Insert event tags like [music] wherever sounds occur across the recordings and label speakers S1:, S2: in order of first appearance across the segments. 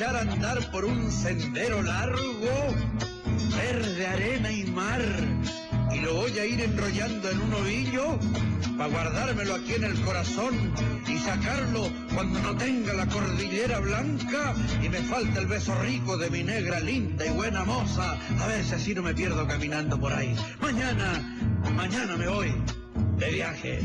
S1: A andar por un sendero largo, verde arena y mar, y lo voy a ir enrollando en un ovillo para guardármelo aquí en el corazón y sacarlo cuando no tenga la cordillera blanca y me falta el beso rico de mi negra linda y buena moza. A ver si así no me pierdo caminando por ahí. Mañana, mañana me voy de viaje.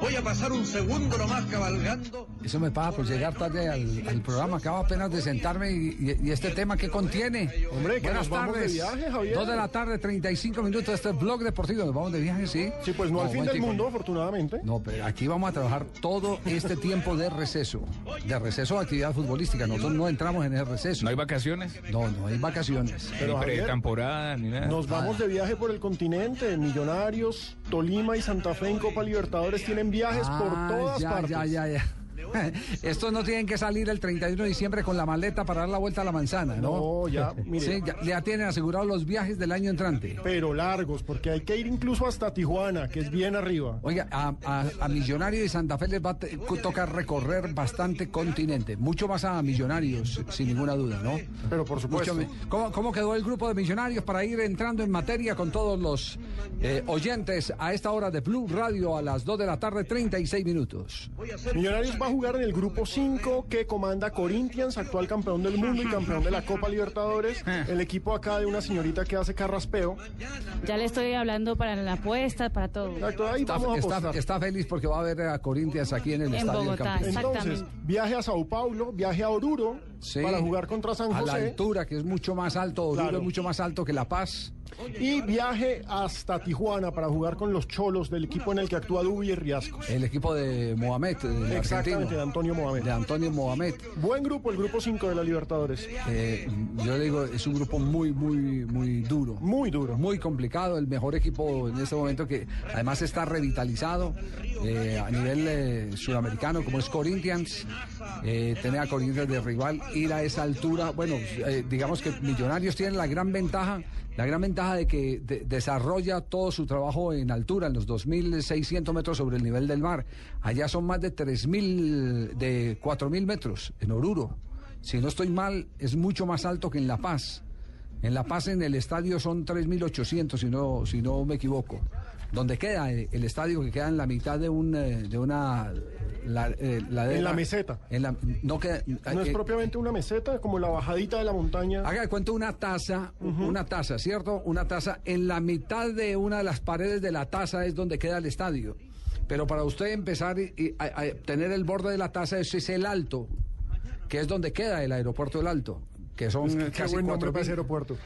S1: Voy a pasar un segundo nomás cabalgando.
S2: Eso me pasa por llegar tarde al, al programa. Acabo apenas de sentarme y, y- y este tema que contiene.
S3: Hombre, que
S2: Buenas
S3: nos vamos
S2: tardes.
S3: de viaje, Javier.
S2: Dos de la tarde, 35 minutos. Este es blog deportivo. Nos vamos de viaje, sí.
S3: Sí, pues no, al fin del mundo, afortunadamente.
S2: No, pero aquí vamos a trabajar todo este tiempo de receso. De receso de actividad futbolística. Nosotros no entramos en el receso.
S4: ¿No hay vacaciones?
S2: No, no hay vacaciones.
S3: Pero,
S4: ni pretemporada, ni nada.
S3: Nos vamos de viaje por el continente. Millonarios, Tolima y Santa Fe en Copa Libertadores tienen viajes por
S2: Ah,
S3: todas
S2: ya,
S3: partes.
S2: ya, ya, ya. [laughs] Estos no tienen que salir el 31 de diciembre con la maleta para dar la vuelta a la manzana, ¿no?
S3: No, ya, [laughs] mire.
S2: Sí, ya, ya tienen asegurados los viajes del año entrante.
S3: Pero largos, porque hay que ir incluso hasta Tijuana, que es bien arriba.
S2: Oiga, a, a, a Millonarios y Santa Fe les va a tocar recorrer bastante continente. Mucho más a Millonarios, sin ninguna duda, ¿no?
S3: Pero por supuesto.
S2: Mucho me- ¿Cómo, cómo quedó el grupo de Millonarios para ir entrando en materia con todos los eh, oyentes a esta hora de Blue Radio a las 2 de la tarde, 36 minutos?
S3: Millonarios va a jugar en el grupo 5 que comanda Corinthians, actual campeón del mundo y campeón de la Copa Libertadores. El equipo acá de una señorita que hace carraspeo.
S5: Ya le estoy hablando para la apuesta, para todo.
S3: Exacto, ahí
S2: Está,
S3: vamos a
S2: está-
S3: apostar.
S2: está feliz porque va a ver a Corinthians aquí en el
S5: En
S2: estadio del
S5: Bogotá,
S2: Campín.
S3: Entonces, viaje a Sao Paulo, viaje a Oruro
S2: Sí.
S3: para jugar contra San
S2: A la
S3: José.
S2: altura, que es mucho más alto, Oruro
S3: Claro.
S2: es mucho más alto que La Paz.
S3: Y viaje hasta Tijuana para jugar con los cholos del equipo en el que actúa Dubi y Riascos.
S2: El equipo de Mohamed, del
S3: Exactamente, de Antonio Mohamed.
S2: De Antonio Mohamed.
S3: Buen grupo, el grupo 5 de la Libertadores.
S2: Eh, yo le digo, es un grupo muy, muy, muy duro.
S3: Muy duro.
S2: Muy complicado, el mejor equipo en este momento que además está revitalizado eh, a nivel eh, sudamericano como es Corinthians. Eh, tener a Corinthians de rival, ir a esa altura. Bueno, digamos que Millonarios tienen la gran ventaja, la gran ventaja de que de- desarrolla todo su trabajo en altura, en los 2.600 metros sobre el nivel del mar. Allá son más de 3.000, de 4.000 metros en Oruro. Si no estoy mal, es mucho más alto que en La Paz. En La Paz, en el estadio, son 3.800, si no, si no me equivoco. Donde queda eh, el estadio, que queda en la mitad de, un, eh, de una... la- eh,
S3: En la meseta.
S2: En la, no queda,
S3: No es
S2: eh,
S3: propiamente una meseta, como la bajadita de la montaña.
S2: Haga de cuenta una taza, una taza, ¿cierto? Una taza. En la mitad de una de las paredes de la taza es donde queda el estadio. Pero para usted empezar y- y a, a tener el borde de la taza, ese es el alto, que es donde queda el aeropuerto del Alto, que son
S3: Es que
S2: eh, casi cuatro
S3: aeropuerto.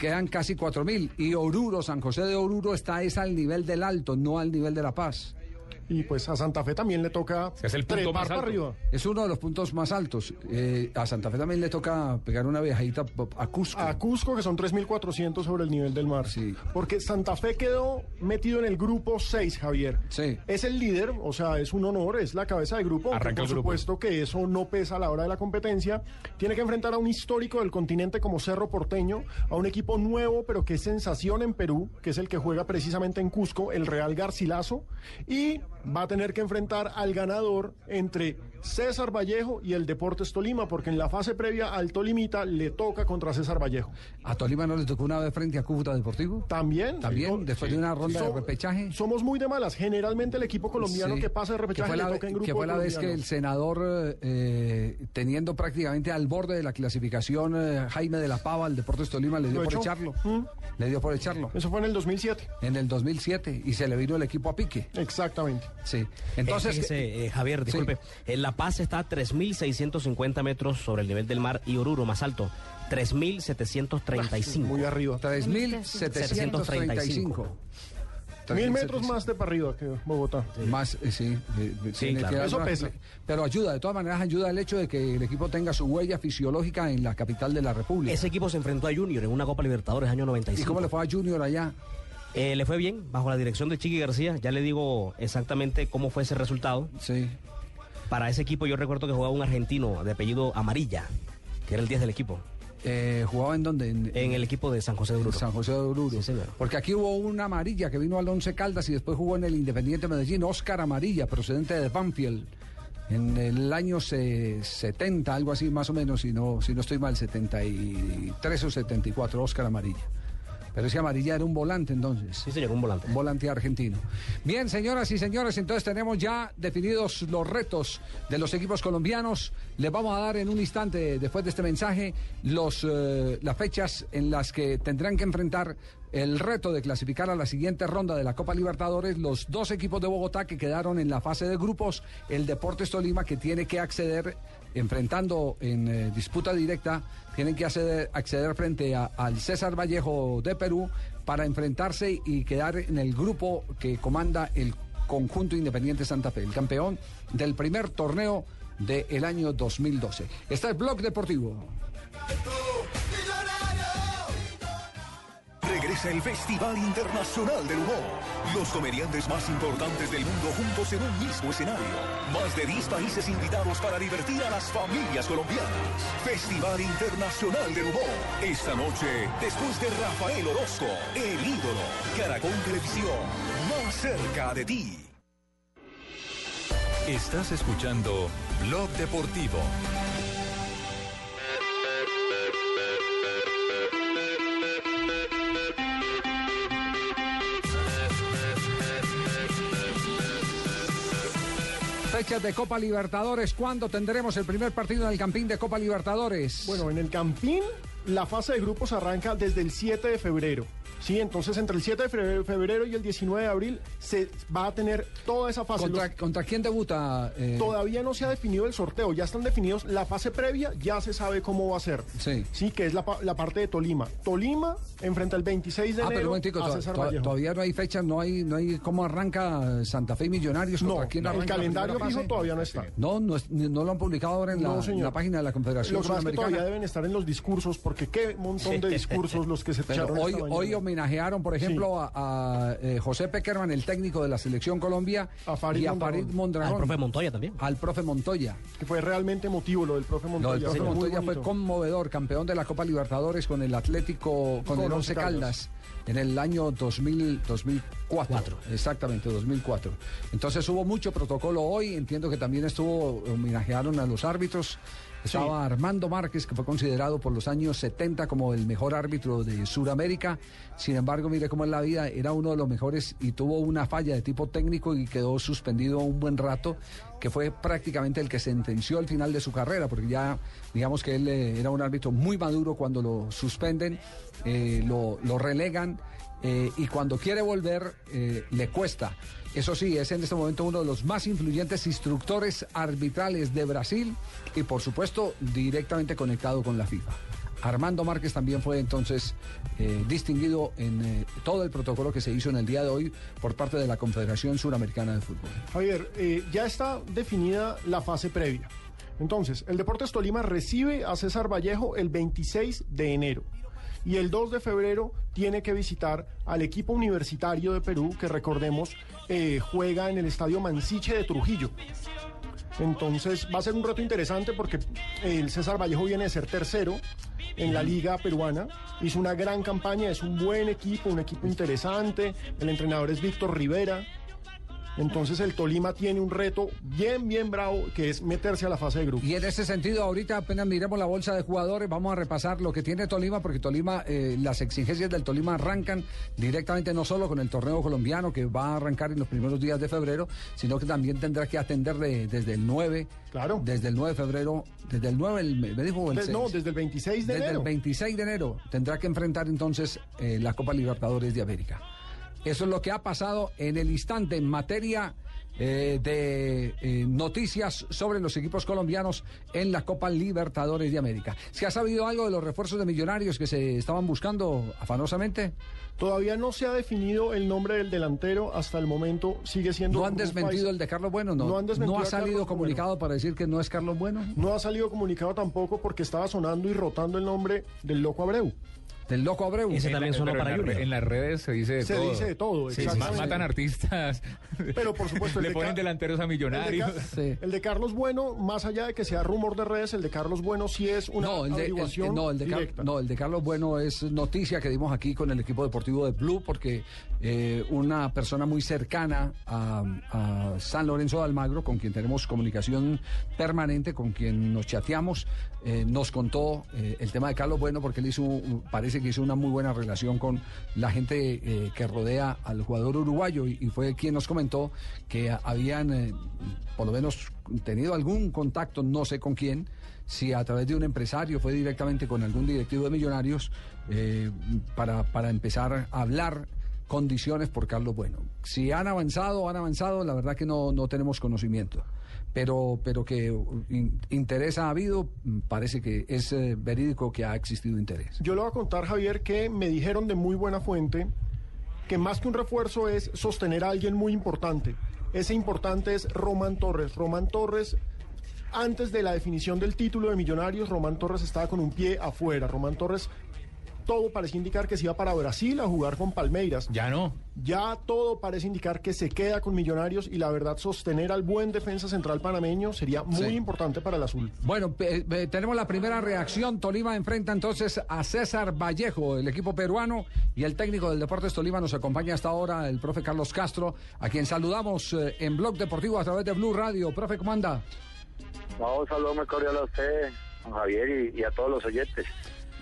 S2: Quedan casi cuatro mil. Y Oruro, San José de Oruro, está es al nivel del Alto, no al nivel de La Paz.
S3: Y pues a Santa Fe también le toca
S4: Es el punto
S3: trepar
S4: más alto.
S3: arriba.
S2: Es uno de los puntos más altos. Eh, a Santa Fe también le toca pegar una viajadita a Cusco.
S3: A Cusco, que son 3.400 sobre el nivel del mar.
S2: Sí.
S3: Porque Santa Fe quedó metido en el grupo 6, Javier.
S2: Sí.
S3: Es el líder, o sea, es un honor, es la cabeza de grupo.
S4: Arranca
S3: por
S4: el grupo.
S3: supuesto que eso no pesa a la hora de la competencia. Tiene que enfrentar a un histórico del continente como Cerro Porteño, a un equipo nuevo, pero que es sensación en Perú, que es el que juega precisamente en Cusco, el Real Garcilaso. Y va a tener que enfrentar al ganador entre César Vallejo y el Deportes Tolima, porque en la fase previa al Tolimita le toca contra César Vallejo.
S2: ¿A Tolima no le tocó una vez frente a Cúcuta Deportivo?
S3: También.
S2: También,
S3: Sí.
S2: después de una ronda de repechaje.
S3: Somos muy de malas. Generalmente el equipo colombiano
S2: Sí,
S3: que pasa de repechaje
S2: fue la,
S3: le toca en grupo
S2: que fue la vez que el senador, eh, teniendo prácticamente al borde de la clasificación, eh, Jaime de la Pava, al Deportes Tolima, le dio
S3: ¿Lo
S2: por
S3: echó?
S2: echarlo.
S3: ¿Mm?
S2: Le dio por echarlo.
S3: Eso fue en el 2007.
S2: En el 2007 y se le vino el equipo a pique.
S3: Exactamente.
S2: Sí. Entonces,
S6: Eh, fíjese, eh, Javier, disculpe. En La Paz está a 3.650 metros sobre el nivel del mar y Oruro, más alto, 3.735.
S3: Muy arriba.
S2: 3.735.
S3: Mil metros más de para arriba que Bogotá.
S2: Más, eh, sí. eh,
S6: Sí, claro.
S3: Eso
S2: una-
S3: pesa.
S2: Pero ayuda, de todas maneras ayuda el hecho de que el equipo tenga su huella fisiológica en la capital de la República.
S6: Ese equipo se enfrentó a Junior en una Copa Libertadores año
S2: ¿Y
S6: 95.
S2: cómo le fue a Junior allá?
S6: Eh, le fue bien, bajo la dirección de Chiqui García. Ya le digo exactamente cómo fue ese resultado.
S2: Sí.
S6: Para ese equipo yo recuerdo que jugaba un argentino de apellido Amarilla, que era el 10 del equipo,
S2: Eh, ¿Jugaba en dónde?
S6: en el equipo de San José de Oruro.
S2: San José de Oruro.
S6: Sí, señor.
S2: Porque aquí hubo una amarilla que vino al Once Caldas y después jugó en el Independiente Medellín, Oscar Amarilla, procedente de Banfield. En el año se- 70, algo así más o menos, si no, si no estoy mal, 73 o 74, Oscar Amarilla. Pero ese Amarilla era un volante entonces.
S6: Sí, señor, un volante.
S2: Un volante argentino. Bien, señoras y señores, entonces tenemos ya definidos los retos de los equipos colombianos. Les vamos a dar en un instante, después de este mensaje, los, eh, las fechas en las que tendrán que enfrentar el reto de clasificar a la siguiente ronda de la Copa Libertadores los dos equipos de Bogotá que quedaron en la fase de grupos, el Deportes Tolima que tiene que acceder enfrentando en eh, disputa directa, tienen que acceder, acceder frente a- al César Vallejo de Perú para enfrentarse y quedar en el grupo que comanda el conjunto Independiente Santa Fe, el campeón del primer torneo del año 2012. Está el Blog Deportivo.
S4: Regresa el Festival Internacional del Humor. Los comediantes más importantes del mundo juntos en un mismo escenario. Más de 10 países invitados para divertir a las familias colombianas. Festival Internacional del Humor. Esta noche, después de Rafael Orozco, el ídolo. Caracol Televisión, más cerca de ti.
S7: Estás escuchando Blog Deportivo.
S2: Fechas de Copa Libertadores. ¿Cuándo tendremos el primer partido en el Campín de Copa Libertadores?
S3: Bueno, en el Campín la fase de grupos arranca desde el 7 de febrero. Sí, entonces entre el 7 de febrero, y el 19 de abril se va a tener toda esa fase.
S2: ¿Contra,
S3: Los-
S2: contra quién debuta? eh,
S3: Todavía no se ha definido el sorteo, ya están definidos la fase previa, ya se sabe cómo va a ser.
S2: Sí.
S3: Sí, que es la, pa- la parte de Tolima. Tolima enfrenta el 26 de
S2: Ah, pero un
S3: enero
S2: momentico,
S3: a
S2: to-
S3: César
S2: to-
S3: Vallejo.
S2: todavía no hay fecha, no hay, no hay cómo arranca Santa Fe y Millonarios.
S3: No,
S2: ¿Contra quién
S3: el calendario fijo todavía no está.
S2: No, no, es- no lo han publicado ahora en la, en página de la Confederación
S3: Lo que pasa es que todavía
S2: Sudamericana.
S3: deben estar en los discursos, porque qué montón de discursos los que se
S2: Pero
S3: echaron
S2: hoy, homenajearon, por ejemplo,
S3: Sí.
S2: a, a, eh, José Peckerman, el técnico de la Selección Colombia,
S3: A Farid
S2: y a
S3: Mondragón.
S2: Farid Mondragón.
S6: Al profe Montoya también.
S2: al profe Montoya.
S3: Que fue realmente emotivo lo del profe
S2: No,
S3: Montoya.
S2: el profe
S3: fue muy
S2: Montoya fue conmovedor, campeón de la Copa Libertadores con el Atlético, con,
S3: Con
S2: el
S3: Once
S2: Once Caldas. En el año 2000, 2004.
S6: Cuatro.
S2: Exactamente, 2004. Entonces hubo mucho protocolo hoy. Entiendo que también estuvo, homenajearon a los árbitros. Estaba Armando Márquez, que fue considerado por los años 70 como el mejor árbitro de Sudamérica. Sin embargo, mire cómo es la vida, era uno de los mejores y tuvo una falla de tipo técnico y quedó suspendido un buen rato, que fue prácticamente el que sentenció el final de su carrera, porque ya, digamos que él eh, era un árbitro muy maduro cuando lo suspenden, eh, lo, lo relegan eh, y cuando quiere volver le cuesta. Eso sí, es en este momento uno de los más influyentes instructores arbitrales de Brasil y por supuesto directamente conectado con la FIFA. Armando Márquez también fue entonces eh, distinguido en eh, todo el protocolo que se hizo en el día de hoy por parte de la Confederación Suramericana de Fútbol.
S3: Javier, eh, ya está definida la fase previa. Entonces, el Deportes Tolima recibe a César Vallejo el 26 de enero. Y el 2 de febrero tiene que visitar al equipo universitario de Perú, que recordemos juega en el Estadio Mansiche de Trujillo. Entonces va a ser un reto interesante porque el César Vallejo viene de ser tercero en la liga peruana. Hizo una gran campaña, es un buen equipo, un equipo interesante. El entrenador es Víctor Rivera. Entonces el Tolima tiene un reto bien, bien bravo que es meterse a la fase de grupo.
S2: Y en ese sentido, ahorita apenas miremos la bolsa de jugadores, vamos a repasar lo que tiene Tolima, porque Tolima, eh, las exigencias del Tolima arrancan directamente no solo con el torneo colombiano que va a arrancar en los primeros días de febrero, sino que también tendrá que atender de- desde el 9,
S3: Claro.
S2: desde el 9 de febrero, desde el 9, el- me dijo el
S3: De-
S2: 6.
S3: no, desde el 26 de
S2: Desde
S3: enero.
S2: el 26 de enero tendrá que enfrentar entonces eh, la Copa Libertadores de América. Eso es lo que ha pasado en el instante en materia eh, de eh, noticias sobre los equipos colombianos en la Copa Libertadores de América. ¿Se ha sabido algo de los refuerzos de millonarios que se estaban buscando afanosamente?
S3: Todavía no se ha definido el nombre del delantero, hasta el momento sigue siendo...
S2: ¿No han desmentido el de Carlos Bueno? No,
S3: No han desmentido
S2: ¿No ha salido
S3: Carlos
S2: comunicado
S3: Bueno.
S2: para decir que no es Carlos Bueno.
S3: No ha salido comunicado tampoco porque estaba sonando y rotando el nombre del Loco Abreu.
S2: Del Loco Abreu.
S6: Ese
S8: En
S6: también sonó para
S8: en, en las redes se dice de
S3: Se
S8: todo.
S3: dice de todo,
S8: Sí, matan artistas. [laughs]
S3: Pero por supuesto, el
S8: Le
S3: de
S8: ponen delanteros a
S3: El de,
S8: millonarios.
S2: Sí.
S3: el de Carlos Bueno, más allá de que sea rumor de redes, el de Carlos Bueno sí es una
S2: No el, de, el- no, el de
S3: directa.
S2: no, el de Carlos Bueno es noticia que dimos aquí con el equipo deportivo de Blue, porque eh, una persona muy cercana a, a San Lorenzo de Almagro, con quien tenemos comunicación permanente, con quien nos chateamos, eh, nos contó eh, el tema de Carlos Bueno, porque él hizo, un- que hizo una muy buena relación con la gente eh, que rodea al jugador uruguayo, y, y fue quien nos comentó que habían, eh, por lo menos, tenido algún contacto, no sé con quién, si a través de un empresario fue directamente con algún directivo de Millonarios eh, para, para empezar a hablar condiciones por Carlos Bueno. Si han avanzado han avanzado, la verdad que no, no tenemos conocimiento. Pero, pero que in- interés ha habido, mm, parece que es eh, verídico que ha existido interés.
S3: Yo le voy a contar, Javier, que me dijeron de muy buena fuente que más que un refuerzo es sostener a alguien muy importante. Ese importante es Román Torres. Román Torres, antes de la definición del título de Millonarios, Román Torres estaba con un pie afuera. Román Torres, todo parecía indicar que se iba para Brasil a jugar con Palmeiras.
S8: Ya no.
S3: Ya todo parece indicar que se queda con Millonarios y la verdad sostener al buen defensa central panameño sería muy
S2: Sí.
S3: importante para el azul.
S2: Bueno, tenemos la primera reacción. Tolima enfrenta entonces a César Vallejo, el equipo peruano, y el técnico del Deportes Tolima nos acompaña hasta ahora, el profe Carlos Castro, a quien saludamos eh, en Blog Deportivo a través de Blue Radio. Profe, ¿cómo anda?
S9: No, un saludo muy cordial a usted, Javier, y, y a todos los oyentes.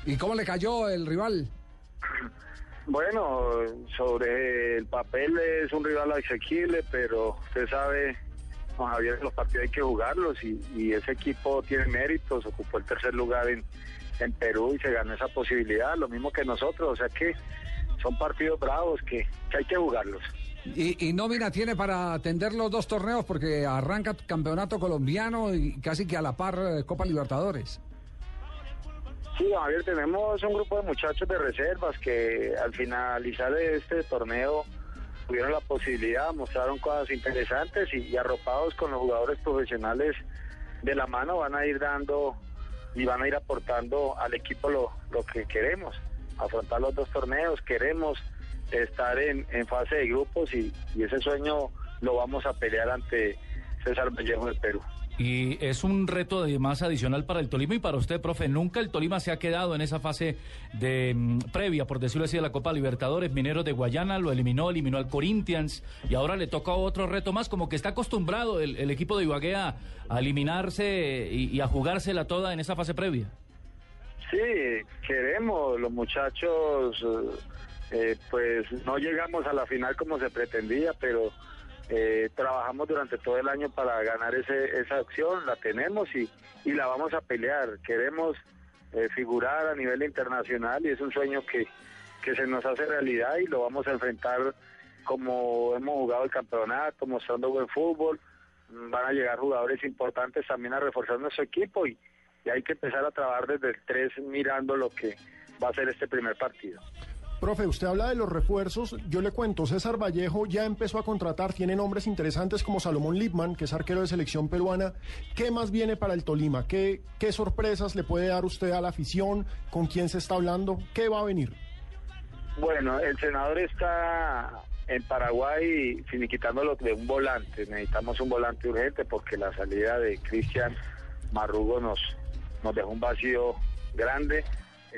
S2: ¿Y cómo le cayó el rival?
S9: Bueno, sobre el papel es un rival asequible, pero usted sabe, don Javier, los partidos hay que jugarlos y, y ese equipo tiene méritos, ocupó el tercer lugar en, en Perú y se ganó esa posibilidad, lo mismo que nosotros, o sea que son partidos bravos que, que hay que jugarlos.
S2: Y, y nómina tiene para atender los dos torneos porque arranca campeonato colombiano y casi que a la par eh, Copa Libertadores.
S9: Sí, Javier, tenemos un grupo de muchachos de reservas que al finalizar este torneo tuvieron la posibilidad, mostraron cosas interesantes y, arropados con los jugadores profesionales de la mano van a ir dando y van a ir aportando al equipo lo, que queremos, afrontar los dos torneos, queremos estar en, en fase de grupos y, y ese sueño lo vamos a pelear ante César Vallejo del Perú.
S10: Y es un reto de más adicional para el Tolima y para usted, profe. Nunca el Tolima se ha quedado en esa fase de mm, previa, por decirlo así, de la Copa Libertadores. Mineros de Guayana lo eliminó, eliminó al Corinthians y ahora le toca otro reto más, como que está acostumbrado el, equipo de Ibagué a, eliminarse y, y a jugársela toda en esa fase previa.
S9: Sí, queremos, los muchachos, eh, pues no llegamos a la final como se pretendía, pero eh, trabajamos durante todo el año para ganar ese, esa acción, la tenemos y, y la vamos a pelear. Queremos eh, figurar a nivel internacional y es un sueño que, que se nos hace realidad y lo vamos a enfrentar como hemos jugado el campeonato, mostrando buen fútbol. Mm, Van a llegar jugadores importantes también a reforzar nuestro equipo y, y hay que empezar a trabajar desde el 3 mirando lo que va a ser este primer partido.
S3: Profe, usted habla de los refuerzos. Yo le cuento, César Vallejo ya empezó a contratar, tiene nombres interesantes como Salomón Lipman, que es arquero de selección peruana. ¿Qué más viene para el Tolima? ¿Qué, qué sorpresas le puede dar usted a la afición? ¿Con quién se está hablando? ¿Qué va a venir?
S9: Bueno, el senador está en Paraguay finiquitándolo de un volante. Necesitamos un volante urgente porque la salida de Cristian Marrugo nos, nos dejó un vacío grande.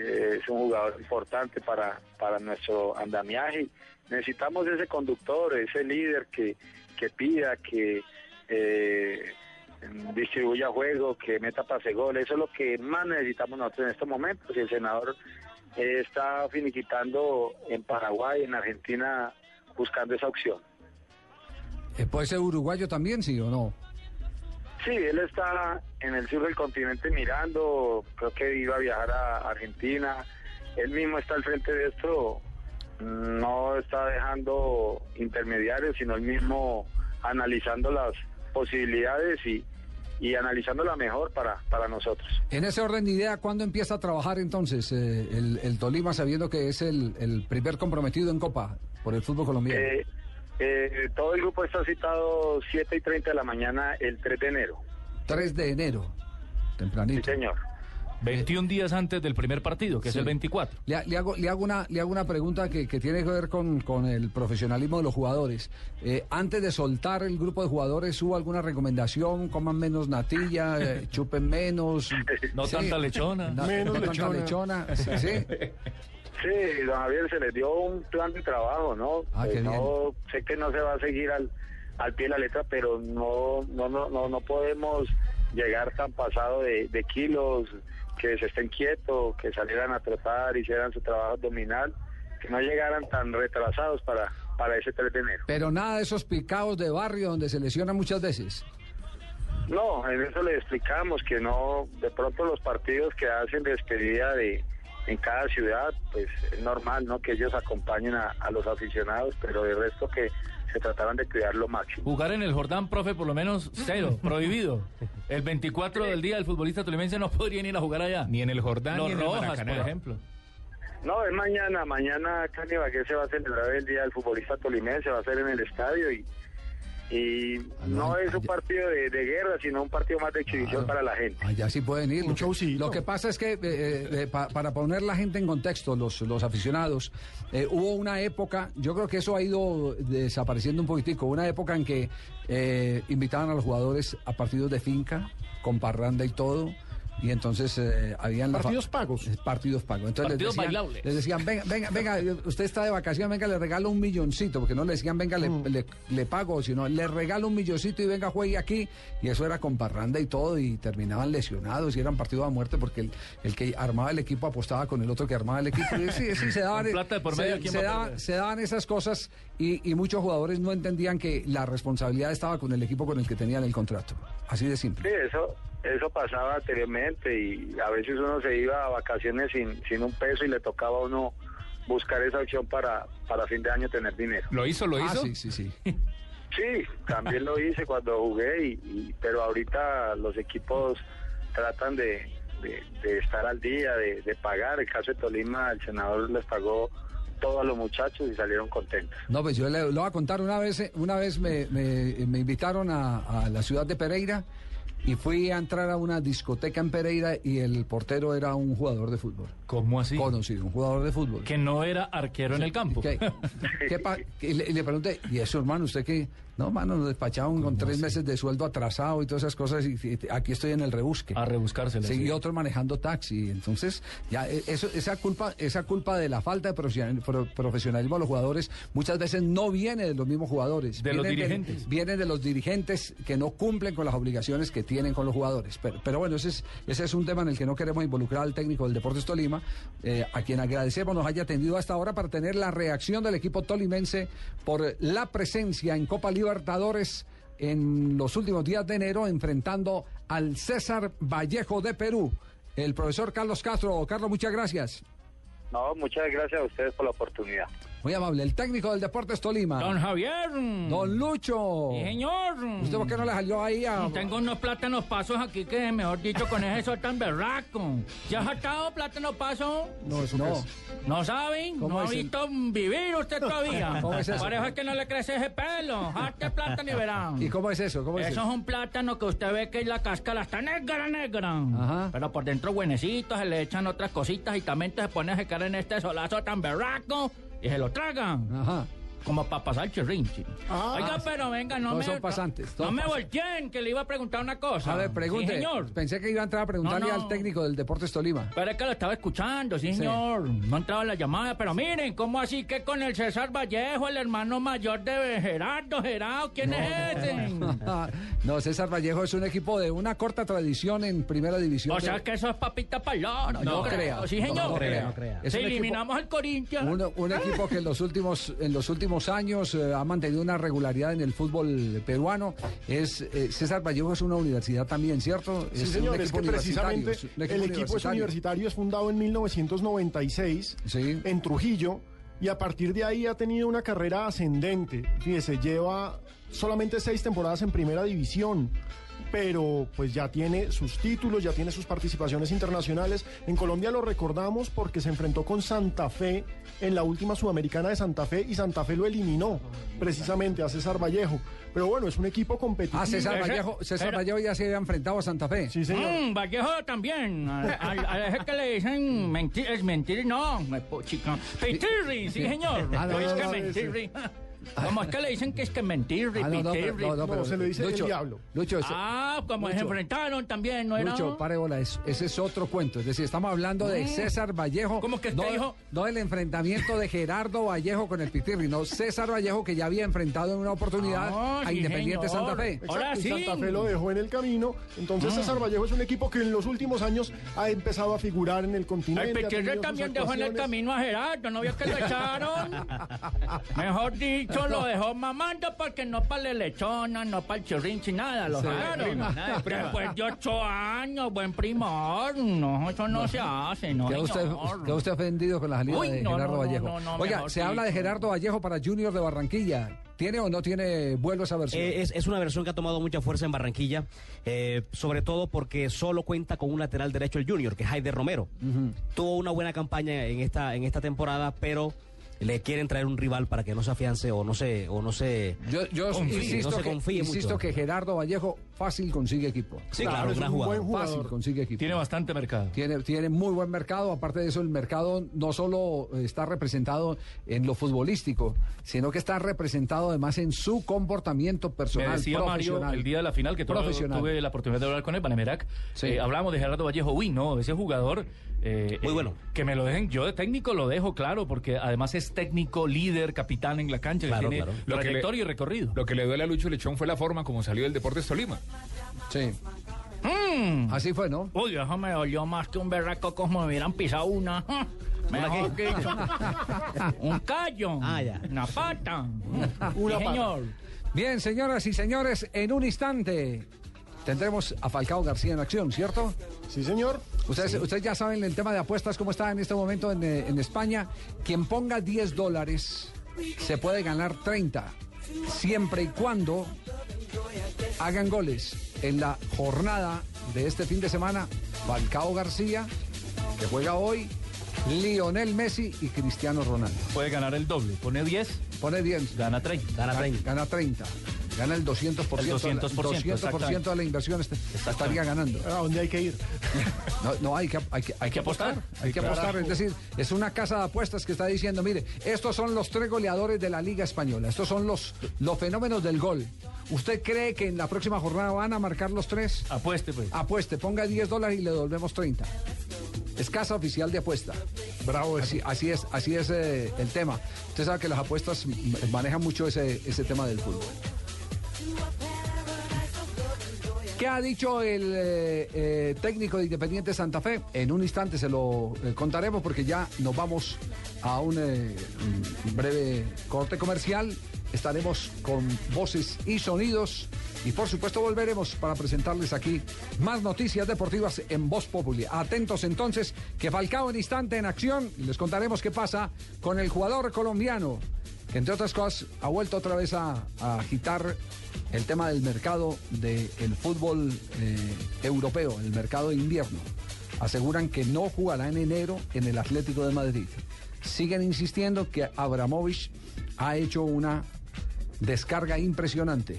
S9: Es un jugador importante para, para nuestro andamiaje. Necesitamos ese conductor, ese líder que, que pida, que eh, distribuya juego, que meta pase gol. Eso es lo que más necesitamos nosotros en estos momentos. Y el senador eh, está finiquitando en Paraguay, en Argentina, buscando esa opción.
S2: Eh, ¿Puede ser uruguayo también, sí o no?
S9: Sí, él está en el sur del continente mirando, creo que iba a viajar a Argentina, él mismo está al frente de esto, no está dejando intermediarios, sino él mismo analizando las posibilidades y, y analizando la mejor para, para nosotros.
S2: En ese orden de idea, ¿cuándo empieza a trabajar entonces eh, el, el Tolima sabiendo que es el, el primer comprometido en Copa por el fútbol colombiano?
S9: Eh, eh, todo el grupo está citado 7 y 30 de la mañana el 3 de enero.
S2: 3 de enero, tempranito.
S9: Sí, señor.
S10: 21 días antes del primer partido, que
S2: Sí.
S10: es el 24.
S2: Le, le hago, le, hago una, le hago una pregunta que, que tiene que ver con, con el profesionalismo de los jugadores. Eh, antes de soltar el grupo de jugadores, ¿hubo alguna recomendación? Coman menos natilla, eh, chupen menos. [laughs]
S10: No tanta lechona.
S2: No,
S3: Menos
S2: no tanta
S3: lechona.
S2: lechona. Sí, [laughs] sí.
S9: Don Javier, se les dio un plan de trabajo, ¿no?
S2: Ah,
S9: Eh, no sé que no se va a seguir al, al pie de la letra, pero no no no no, no podemos llegar tan pasado de, de kilos, que se estén quietos, que salieran a trotar, hicieran su trabajo abdominal, que no llegaran tan retrasados para, para ese 3 de enero.
S2: Pero nada de esos picados de barrio donde se lesionan muchas veces.
S9: No, en eso le explicamos que no, de pronto los partidos que hacen despedida de en cada ciudad, pues es normal, ¿no? Que ellos acompañen a, a los aficionados, pero de resto que se trataban de cuidar lo máximo.
S10: Jugar en el Jordán, profe, por lo menos cero, [laughs] prohibido. El 24 del día el futbolista tolimense no podría ir a jugar allá.
S8: Ni en el Jordán
S10: Los
S8: ni en el
S10: Rojas,
S8: Maracaná.
S10: por ejemplo.
S9: No, es mañana, mañana acá en Ibagué se va a celebrar el Día del Futbolista Tolimense, va a ser en el estadio y, y no es un partido de, de guerra, sino un partido más de exhibición para la gente.
S2: Allá sí pueden ir.
S3: Un
S2: Lo que,
S3: showcito.
S2: lo que pasa es que, eh, eh, pa- para poner la gente en contexto, los, los aficionados, eh, hubo una época, yo creo que eso ha ido desapareciendo un poquitico, una época en que eh, invitaban a los jugadores a partidos de finca, con parranda y todo. Y entonces eh, habían la
S3: Partidos pagos.
S2: eh, Partidos pagos. Entonces
S10: Partidos
S2: les, decían,
S10: bailables.
S2: les decían, venga, venga, venga, usted está de vacaciones, venga, le regalo un milloncito, porque no le decían, venga, le,
S3: Mm.
S2: le, le pago, sino le regalo un milloncito y venga, juegue aquí. Y eso era con parranda y todo, y terminaban lesionados y eran partidos a muerte porque el, el que armaba el equipo apostaba con el otro que armaba el equipo. Y sí, sí, se [laughs] daban,
S10: de por medio,
S2: se,
S10: ¿quién
S2: se daban, se daban esas cosas y, y muchos jugadores no entendían que la responsabilidad estaba con el equipo con el que tenían el contrato. Así de simple.
S9: Sí, eso, eso pasaba anteriormente y a veces uno se iba a vacaciones sin, sin un peso y le tocaba a uno buscar esa opción para, para fin de año tener dinero.
S8: ¿Lo hizo, lo
S2: Ah,
S8: hizo?
S2: sí, sí, sí. [laughs]
S9: Sí, también lo hice cuando jugué, y, y- pero ahorita los equipos tratan de, de- de estar al día, de, de pagar. El caso de Tolima, el senador les pagó todo a los muchachos y salieron contentos.
S2: No, pues yo le, lo voy a contar una vez, eh, una vez me, me- me invitaron a, a la ciudad de Pereira y fui a entrar a una discoteca en Pereira y el portero era un jugador de fútbol.
S10: ¿Cómo así?
S2: Conocido, un jugador de fútbol.
S10: Que no era arquero en el campo.
S2: ¿Qué, qué pa- [laughs] y le, y le pregunté, ¿y eso, hermano, usted qué? No, hermano, nos despacharon con tres meses de sueldo atrasado y todas esas cosas y, y aquí estoy en el rebusque.
S10: A rebuscársela.
S2: Sí, y otros manejando taxi. Entonces, ya eso, esa culpa, esa culpa de la falta de profesional- pro- profesionalismo de los jugadores muchas veces no viene de los mismos jugadores.
S10: De los
S2: Viene
S10: dirigentes.
S2: viene de los dirigentes que no cumplen con las obligaciones que tienen con los jugadores. Pero, pero bueno, ese es, ese es un tema en el que no queremos involucrar al técnico del Deportes Tolima, eh, a quien agradecemos nos haya atendido hasta ahora para tener la reacción del equipo tolimense por la presencia en Copa Libertadores en los últimos días de enero enfrentando al César Vallejo de Perú. El profesor Carlos Castro. Carlos, muchas gracias.
S9: No, muchas gracias a ustedes por la oportunidad.
S2: Muy amable. El técnico del Deportes Tolima.
S10: Don Javier.
S2: Don Lucho.
S10: Sí, señor.
S2: ¿Usted por qué no le salió ahí a.?
S10: Tengo unos plátanos pasos aquí que, mejor dicho, con ese sol tan berraco. ¿Ya ha saltado plátano paso?
S2: No, eso no.
S10: ¿No saben?
S2: ¿Cómo
S10: ¿No ha
S2: es el-
S10: visto vivir usted todavía? [laughs]
S2: ¿Cómo es eso?
S10: Parece que no le crece ese pelo. Jarte plátano y verán.
S2: ¿Y cómo es eso? ¿Cómo es
S10: Eso
S2: eso?
S10: es un plátano que usted ve que la cáscara está negra, negra.
S2: Ajá.
S10: Pero por dentro buenecito, se le echan otras cositas y también se pone a secar en este solazo tan berraco y se lo tragan.
S2: Ajá.
S10: Como para pasar el chirrinchi.
S3: Ah.
S10: Oiga, pero venga, no
S2: Todos
S10: me...
S2: son pasantes,
S10: No me volteen, que le iba a preguntar una cosa.
S2: A ver, pregunte.
S10: Sí, señor.
S2: Pensé que iba a entrar a preguntarle
S10: No, no.
S2: al técnico del Deportes Tolima.
S10: Pero es que lo estaba escuchando, sí,
S2: Sí.
S10: señor. No entraba en la llamada, pero miren, ¿cómo así que con el César Vallejo, el hermano mayor de Gerardo, Gerardo, ¿quién es ese? [laughs]
S2: no, César Vallejo es un equipo de una corta tradición en primera división.
S10: O
S2: de-
S10: sea que eso es papita para el loro.
S2: No
S10: creo.
S2: crea.
S10: Sí, señor.
S2: No, no crea, no
S10: Si eliminamos al Corinthians.
S2: Un, un equipo que en los últimos en los últimos años eh, ha mantenido una regularidad en el fútbol peruano. Es eh, César Vallejo es una universidad también, ¿cierto?
S3: Sí,
S2: un
S3: señor, es
S2: equipo
S3: que
S2: universitario,
S3: precisamente
S2: es un
S3: el equipo es universitario, es fundado en 1996
S2: Sí.
S3: en Trujillo y a partir de ahí ha tenido una carrera ascendente. Fíjese, lleva solamente seis temporadas en primera división pero pues ya tiene sus títulos, ya tiene sus participaciones internacionales. En Colombia lo recordamos porque se enfrentó con Santa Fe en la última Sudamericana de Santa Fe y Santa Fe lo eliminó precisamente a César Vallejo. Pero bueno, es un equipo competitivo.
S2: Ah, César Vallejo, César Vallejo ya se había enfrentado a Santa Fe.
S3: Sí, señor.
S11: Mm, Vallejo también. A, a- a ese que le dicen [laughs] mentir, es mentir, no. me po- chica. Pitirri, sí, señor.
S2: Ah, no,
S11: es
S2: no,
S11: que
S2: no,
S11: mentirri. ¿Cómo es que le dicen que es que mentirri,
S2: Ah, no, no, pero- no, no, pero-
S3: se le dice el
S2: Lucho,
S3: diablo.
S2: Lucho, ese-
S11: Ah, como se enfrentaron también, ¿no era?
S2: Lucho, pare bola, es- ese es otro cuento. Es decir, estamos hablando de. César Vallejo.
S11: ¿Cómo que usted
S2: no,
S11: dijo?
S2: no del enfrentamiento de Gerardo Vallejo con el Pitirri, no César Vallejo que ya había enfrentado en una oportunidad
S11: Ah,
S2: a
S11: sí,
S2: Independiente
S11: señor.
S2: Santa Fe.
S3: Exacto,
S11: Ahora
S3: y
S11: sí.
S3: Santa Fe lo dejó en el camino. Entonces César Vallejo es un equipo que en los últimos años ha empezado a figurar en el continente.
S11: El Pitirri también dejó en el camino a Gerardo, ¿no vio que lo echaron? [laughs] Mejor dicho, lo dejó mamando porque no para el lechona, no para el chirrinchi, nada, lo
S2: Sí.
S11: dejaron. Después de ocho años, buen primor, no, eso no, se hace, no,
S2: Queda usted, queda usted ofendido con la salida
S11: Uy,
S2: de
S11: no,
S2: Gerardo
S11: no,
S2: Vallejo.
S11: no, no,
S2: Oiga, se habla de. Gerardo Vallejo para Junior de Barranquilla. ¿Tiene o no tiene vuelo esa versión?
S6: Eh, es, es una versión que ha tomado mucha fuerza en Barranquilla, eh, sobre todo porque solo cuenta con un lateral derecho el Junior, que es Haider Romero. Tuvo una buena campaña en esta, en esta temporada, pero le quieren traer un rival para que no se afiance o no se, o no se
S2: yo yo
S6: confíe,
S2: insisto,
S6: no se
S2: que,
S6: confíe
S2: insisto
S6: mucho.
S2: que Gerardo Vallejo fácil consigue equipo.
S6: Sí,
S3: Claro,
S6: claro,
S3: es
S6: un gran
S3: un
S6: jugador.
S3: buen jugador.
S2: Fácil consigue equipo.
S10: Tiene bastante mercado.
S2: Tiene, tiene muy buen mercado, aparte de eso el mercado no solo está representado en lo futbolístico, sino que está representado además en su comportamiento
S10: Me
S2: personal,
S10: decía Mario
S2: profesional.
S10: el día de la final que tuve,
S2: Profesional.
S10: tuve la oportunidad de hablar con él, Banemerac.
S2: Sí.
S10: Eh, hablamos de Gerardo Vallejo. Uy, no, ese jugador. eh,
S6: Muy
S10: eh,
S6: bueno.
S10: que me lo dejen. Yo de técnico lo dejo, claro, porque además es técnico, líder, capitán en la cancha,
S6: Claro,
S10: que tiene
S6: claro.
S8: Lo que le-
S10: trayectoria y recorrido.
S8: Lo que le duele a Lucho Lechón fue la forma como salió del Deportes Tolima.
S2: Sí,
S11: Mm.
S2: así fue, ¿no?
S11: Uy, eso me dolió más que un berraco como me hubieran pisado una. [laughs] Mejor [laughs] un callo.
S6: Ah, ya.
S11: Una pata. [laughs]
S3: Una
S11: Sí,
S3: pata.
S11: señor.
S2: Bien, señoras y señores, en un instante tendremos a Falcao García en acción, ¿cierto?
S3: Sí, señor.
S2: Ustedes, ustedes ya saben el tema de apuestas, cómo está en este momento en, eh, en España. Quien ponga 10 dólares se puede ganar 30, siempre y cuando hagan goles. En la jornada de este fin de semana, Falcao García, que juega hoy, Lionel Messi y Cristiano Ronaldo.
S10: Puede ganar el doble. Pone 10,
S2: Pone 10,
S10: gana 30.
S6: Gana 30.
S2: gana 30. Gana el 200%,
S10: El 200%,
S2: 200% de la inversión este- estaría ganando.
S3: ¿A dónde hay que ir? [laughs]
S2: No, no hay que, hay que, hay que apostar. Hay que apostar. Es decir, es una casa de apuestas que está diciendo, mire, estos son los tres goleadores de la Liga Española. Estos son los, los fenómenos del gol. ¿Usted cree que en la próxima jornada van a marcar los tres?
S10: Apueste, pues.
S2: Apueste, ponga 10 dólares y le devolvemos 30. Es casa oficial de apuesta.
S3: Bravo.
S2: Así, así es, así es eh, el tema. Usted sabe que las apuestas manejan mucho ese, ese tema del fútbol. ¿Qué ha dicho el eh, eh, técnico de Independiente Santa Fe? En un instante se lo eh, contaremos porque ya nos vamos a un breve corte comercial. Estaremos con voces y sonidos y por supuesto volveremos para presentarles aquí más noticias deportivas en Voz Populi. Atentos entonces que Falcao en instante en acción y les contaremos qué pasa con el jugador colombiano que entre otras cosas ha vuelto otra vez a, a agitar el tema del mercado del fútbol eh, europeo, el mercado de invierno. Aseguran que no jugará en enero en el Atlético de Madrid. Siguen insistiendo que Abramovich ha hecho una descarga impresionante.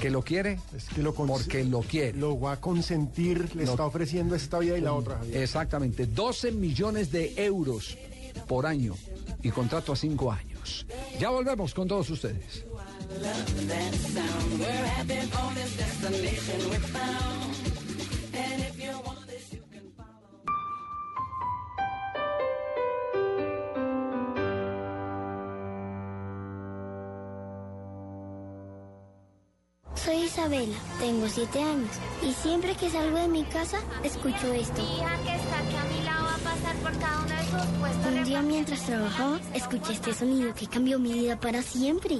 S2: ¿Que lo quiere?
S3: Es que lo
S2: Porque lo quiere.
S3: Lo va a consentir, le
S2: Lo-
S3: está ofreciendo esta vida y la otra. Javier.
S2: Exactamente, 12 millones de euros por año y contrato a cinco años. Ya volvemos con todos ustedes.
S12: Soy Isabela, tengo siete años y siempre que salgo de mi casa escucho esto.
S13: Hija que está pasar por cada uno de sus puestos.
S12: Un día mientras trabajaba escuché este sonido que cambió mi vida para siempre.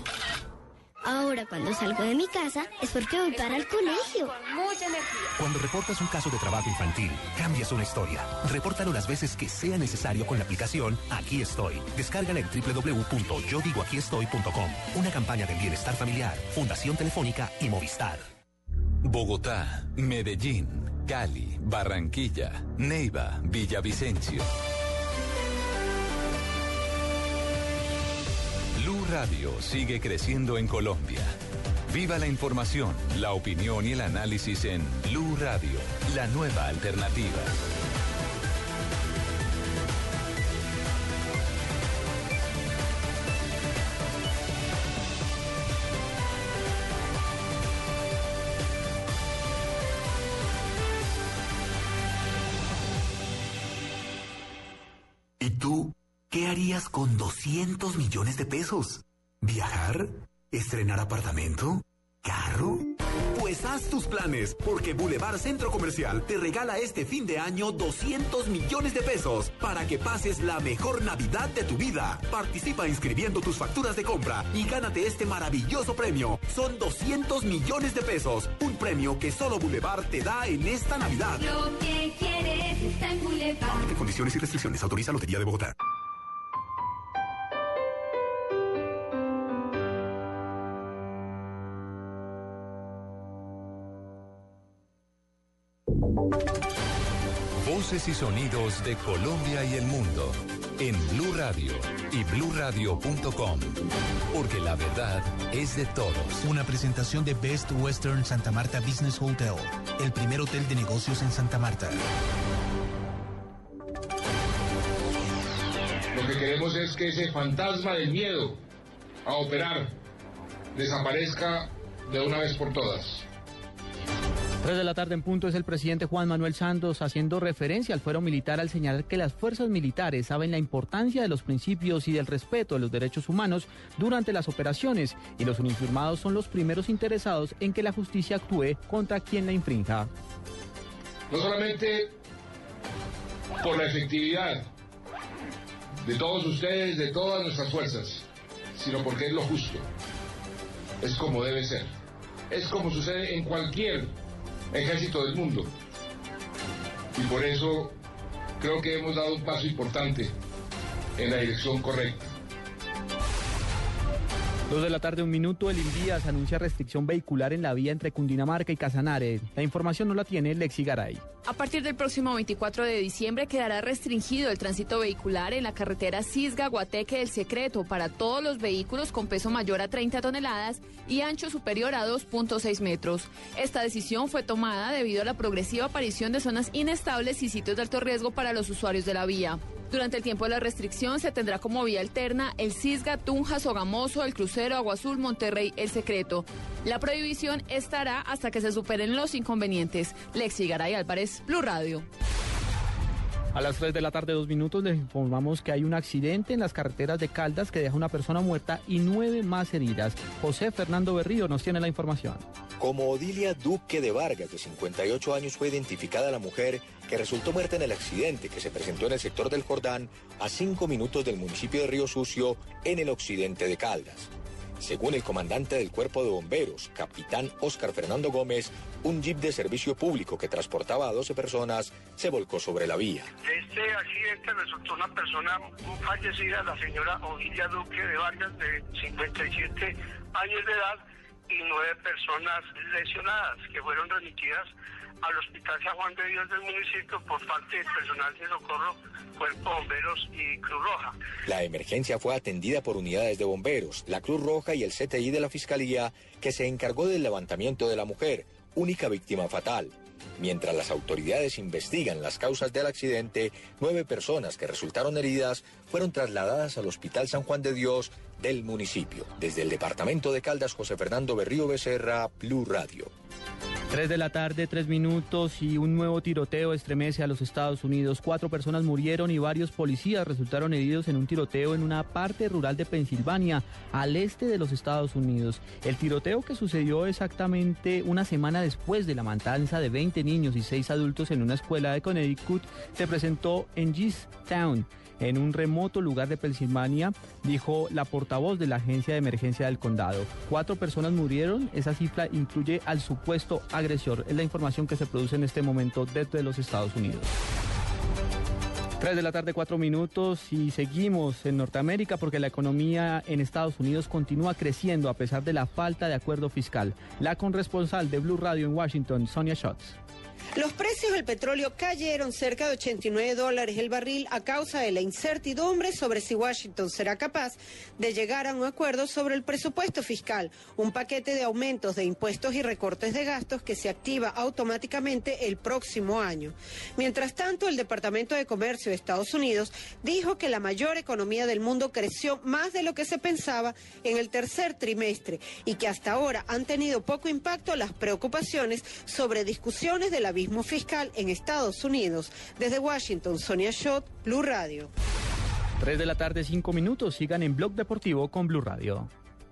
S12: Ahora cuando salgo de mi casa es porque voy para el colegio.
S13: Con mucha energía.
S14: Cuando reportas un caso de trabajo infantil, cambias una historia. Repórtalo las veces que sea necesario con la aplicación Aquí Estoy. Descárgala en www.yodigoaquiestoy.com. Una campaña de bienestar familiar, Fundación Telefónica y Movistar.
S7: Bogotá, Medellín, Cali, Barranquilla, Neiva, Villavicencio. Blue Radio sigue creciendo en Colombia. Viva la información, la opinión y el análisis en Blue Radio, la nueva alternativa.
S4: Con 200 millones de pesos? ¿Viajar? ¿Estrenar apartamento? ¿Carro? Pues haz tus planes, porque Boulevard Centro Comercial te regala este fin de año 200 millones de pesos para que pases la mejor Navidad de tu vida. Participa inscribiendo tus facturas de compra y gánate este maravilloso premio. Son 200 millones de pesos, un premio que solo Boulevard te da en esta Navidad.
S13: Lo que quieres está en Boulevard.
S4: Condiciones y restricciones, autoriza Lotería de Bogotá.
S7: Voces y sonidos de Colombia y el mundo en Blue Radio y bluradio.com, porque la verdad es de todos.
S15: Una presentación de Best Western Santa Marta Business Hotel, el primer hotel de negocios en Santa Marta.
S16: Lo que queremos es que ese fantasma del miedo a operar desaparezca de una vez por todas.
S17: 3 de la tarde en punto es el presidente Juan Manuel Santos haciendo referencia al fuero militar al señalar que las fuerzas militares saben la importancia de los principios y del respeto de los derechos humanos durante las operaciones y los uniformados son los primeros interesados en que la justicia actúe contra quien la infrinja.
S16: No solamente por la efectividad de todos ustedes, de todas nuestras fuerzas, sino porque es lo justo. Es como debe ser. Es como sucede en cualquier ejército del mundo. Y por eso creo que hemos dado un paso importante en la dirección correcta.
S17: Dos de la tarde, un minuto, el Invías anuncia restricción vehicular en la vía entre Cundinamarca y Casanare. La información no la tiene Lexi Garay.
S18: A partir del próximo 24 de diciembre quedará restringido el tránsito vehicular en la carretera Cisga-Guateque del Secreto para todos los vehículos con peso mayor a 30 toneladas y ancho superior a 2.6 metros. Esta decisión fue tomada debido a la progresiva aparición de zonas inestables y sitios de alto riesgo para los usuarios de la vía. Durante el tiempo de la restricción se tendrá como vía alterna el Cisga, Tunja, Sogamoso, el Crucero, Agua Azul, Monterrey, El Secreto. La prohibición estará hasta que se superen los inconvenientes. Lexi Garay Álvarez, Blue Radio.
S17: A las 3 de la tarde, dos minutos, les informamos que hay un accidente en las carreteras de Caldas que deja una persona muerta y nueve más heridas. José Fernando Berrío nos tiene la información.
S19: Como Odilia Duque de Vargas, de 58 años, fue identificada la mujer que resultó muerta en el accidente que se presentó en el sector del Jordán, a cinco minutos del municipio de Río Sucio, en el occidente de Caldas. Según el comandante del cuerpo de bomberos, capitán Óscar Fernando Gómez, un jeep de servicio público que transportaba a 12 personas se volcó sobre la vía.
S20: De este accidente resultó una persona fallecida, la señora Odilia Duque de Vargas, de 57 años de edad, y nueve personas lesionadas que fueron remitidas al Hospital San Juan de Dios del municipio por parte del personal de socorro, Cuerpo Bomberos y Cruz Roja.
S19: La emergencia fue atendida por unidades de bomberos, la Cruz Roja y el CTI de la Fiscalía, que se encargó del levantamiento de la mujer, única víctima fatal. Mientras las autoridades investigan las causas del accidente, nueve personas que resultaron heridas fueron trasladadas al Hospital San Juan de Dios del municipio. Desde el departamento de Caldas, José Fernando Berrío Becerra, Blue Radio.
S17: 3 de la tarde, tres minutos y un nuevo tiroteo estremece a los Estados Unidos. Cuatro personas murieron y varios policías resultaron heridos en un tiroteo en una parte rural de Pensilvania, al este de los Estados Unidos. El tiroteo que sucedió exactamente una semana después de la matanza de 20 niños y 6 adultos en una escuela de Connecticut se presentó en Town en un remoto lugar de Pensilvania, dijo la portavoz de la agencia de emergencia del condado. Cuatro personas murieron, esa cifra incluye al supuesto agresor. Es la información que se produce en este momento desde los Estados Unidos. 3 de la tarde, 4 minutos y seguimos en Norteamérica porque la economía en Estados Unidos continúa creciendo a pesar de la falta de acuerdo fiscal. La corresponsal de Blue Radio en Washington, Sonia Schatz.
S21: Los precios del petróleo cayeron cerca de 89 dólares el barril a causa de la incertidumbre sobre si Washington será capaz de llegar a un acuerdo sobre el presupuesto fiscal, un paquete de aumentos de impuestos y recortes de gastos que se activa automáticamente el próximo año. Mientras tanto, el Departamento de Comercio de Estados Unidos dijo que la mayor economía del mundo creció más de lo que se pensaba en el tercer trimestre y que hasta ahora han tenido poco impacto las preocupaciones sobre discusiones de la fiscal en Estados Unidos. Desde Washington, Sonia Schott, Blue Radio.
S17: 3 de la tarde, 5 minutos. Sigan en Blog Deportivo con Blue Radio.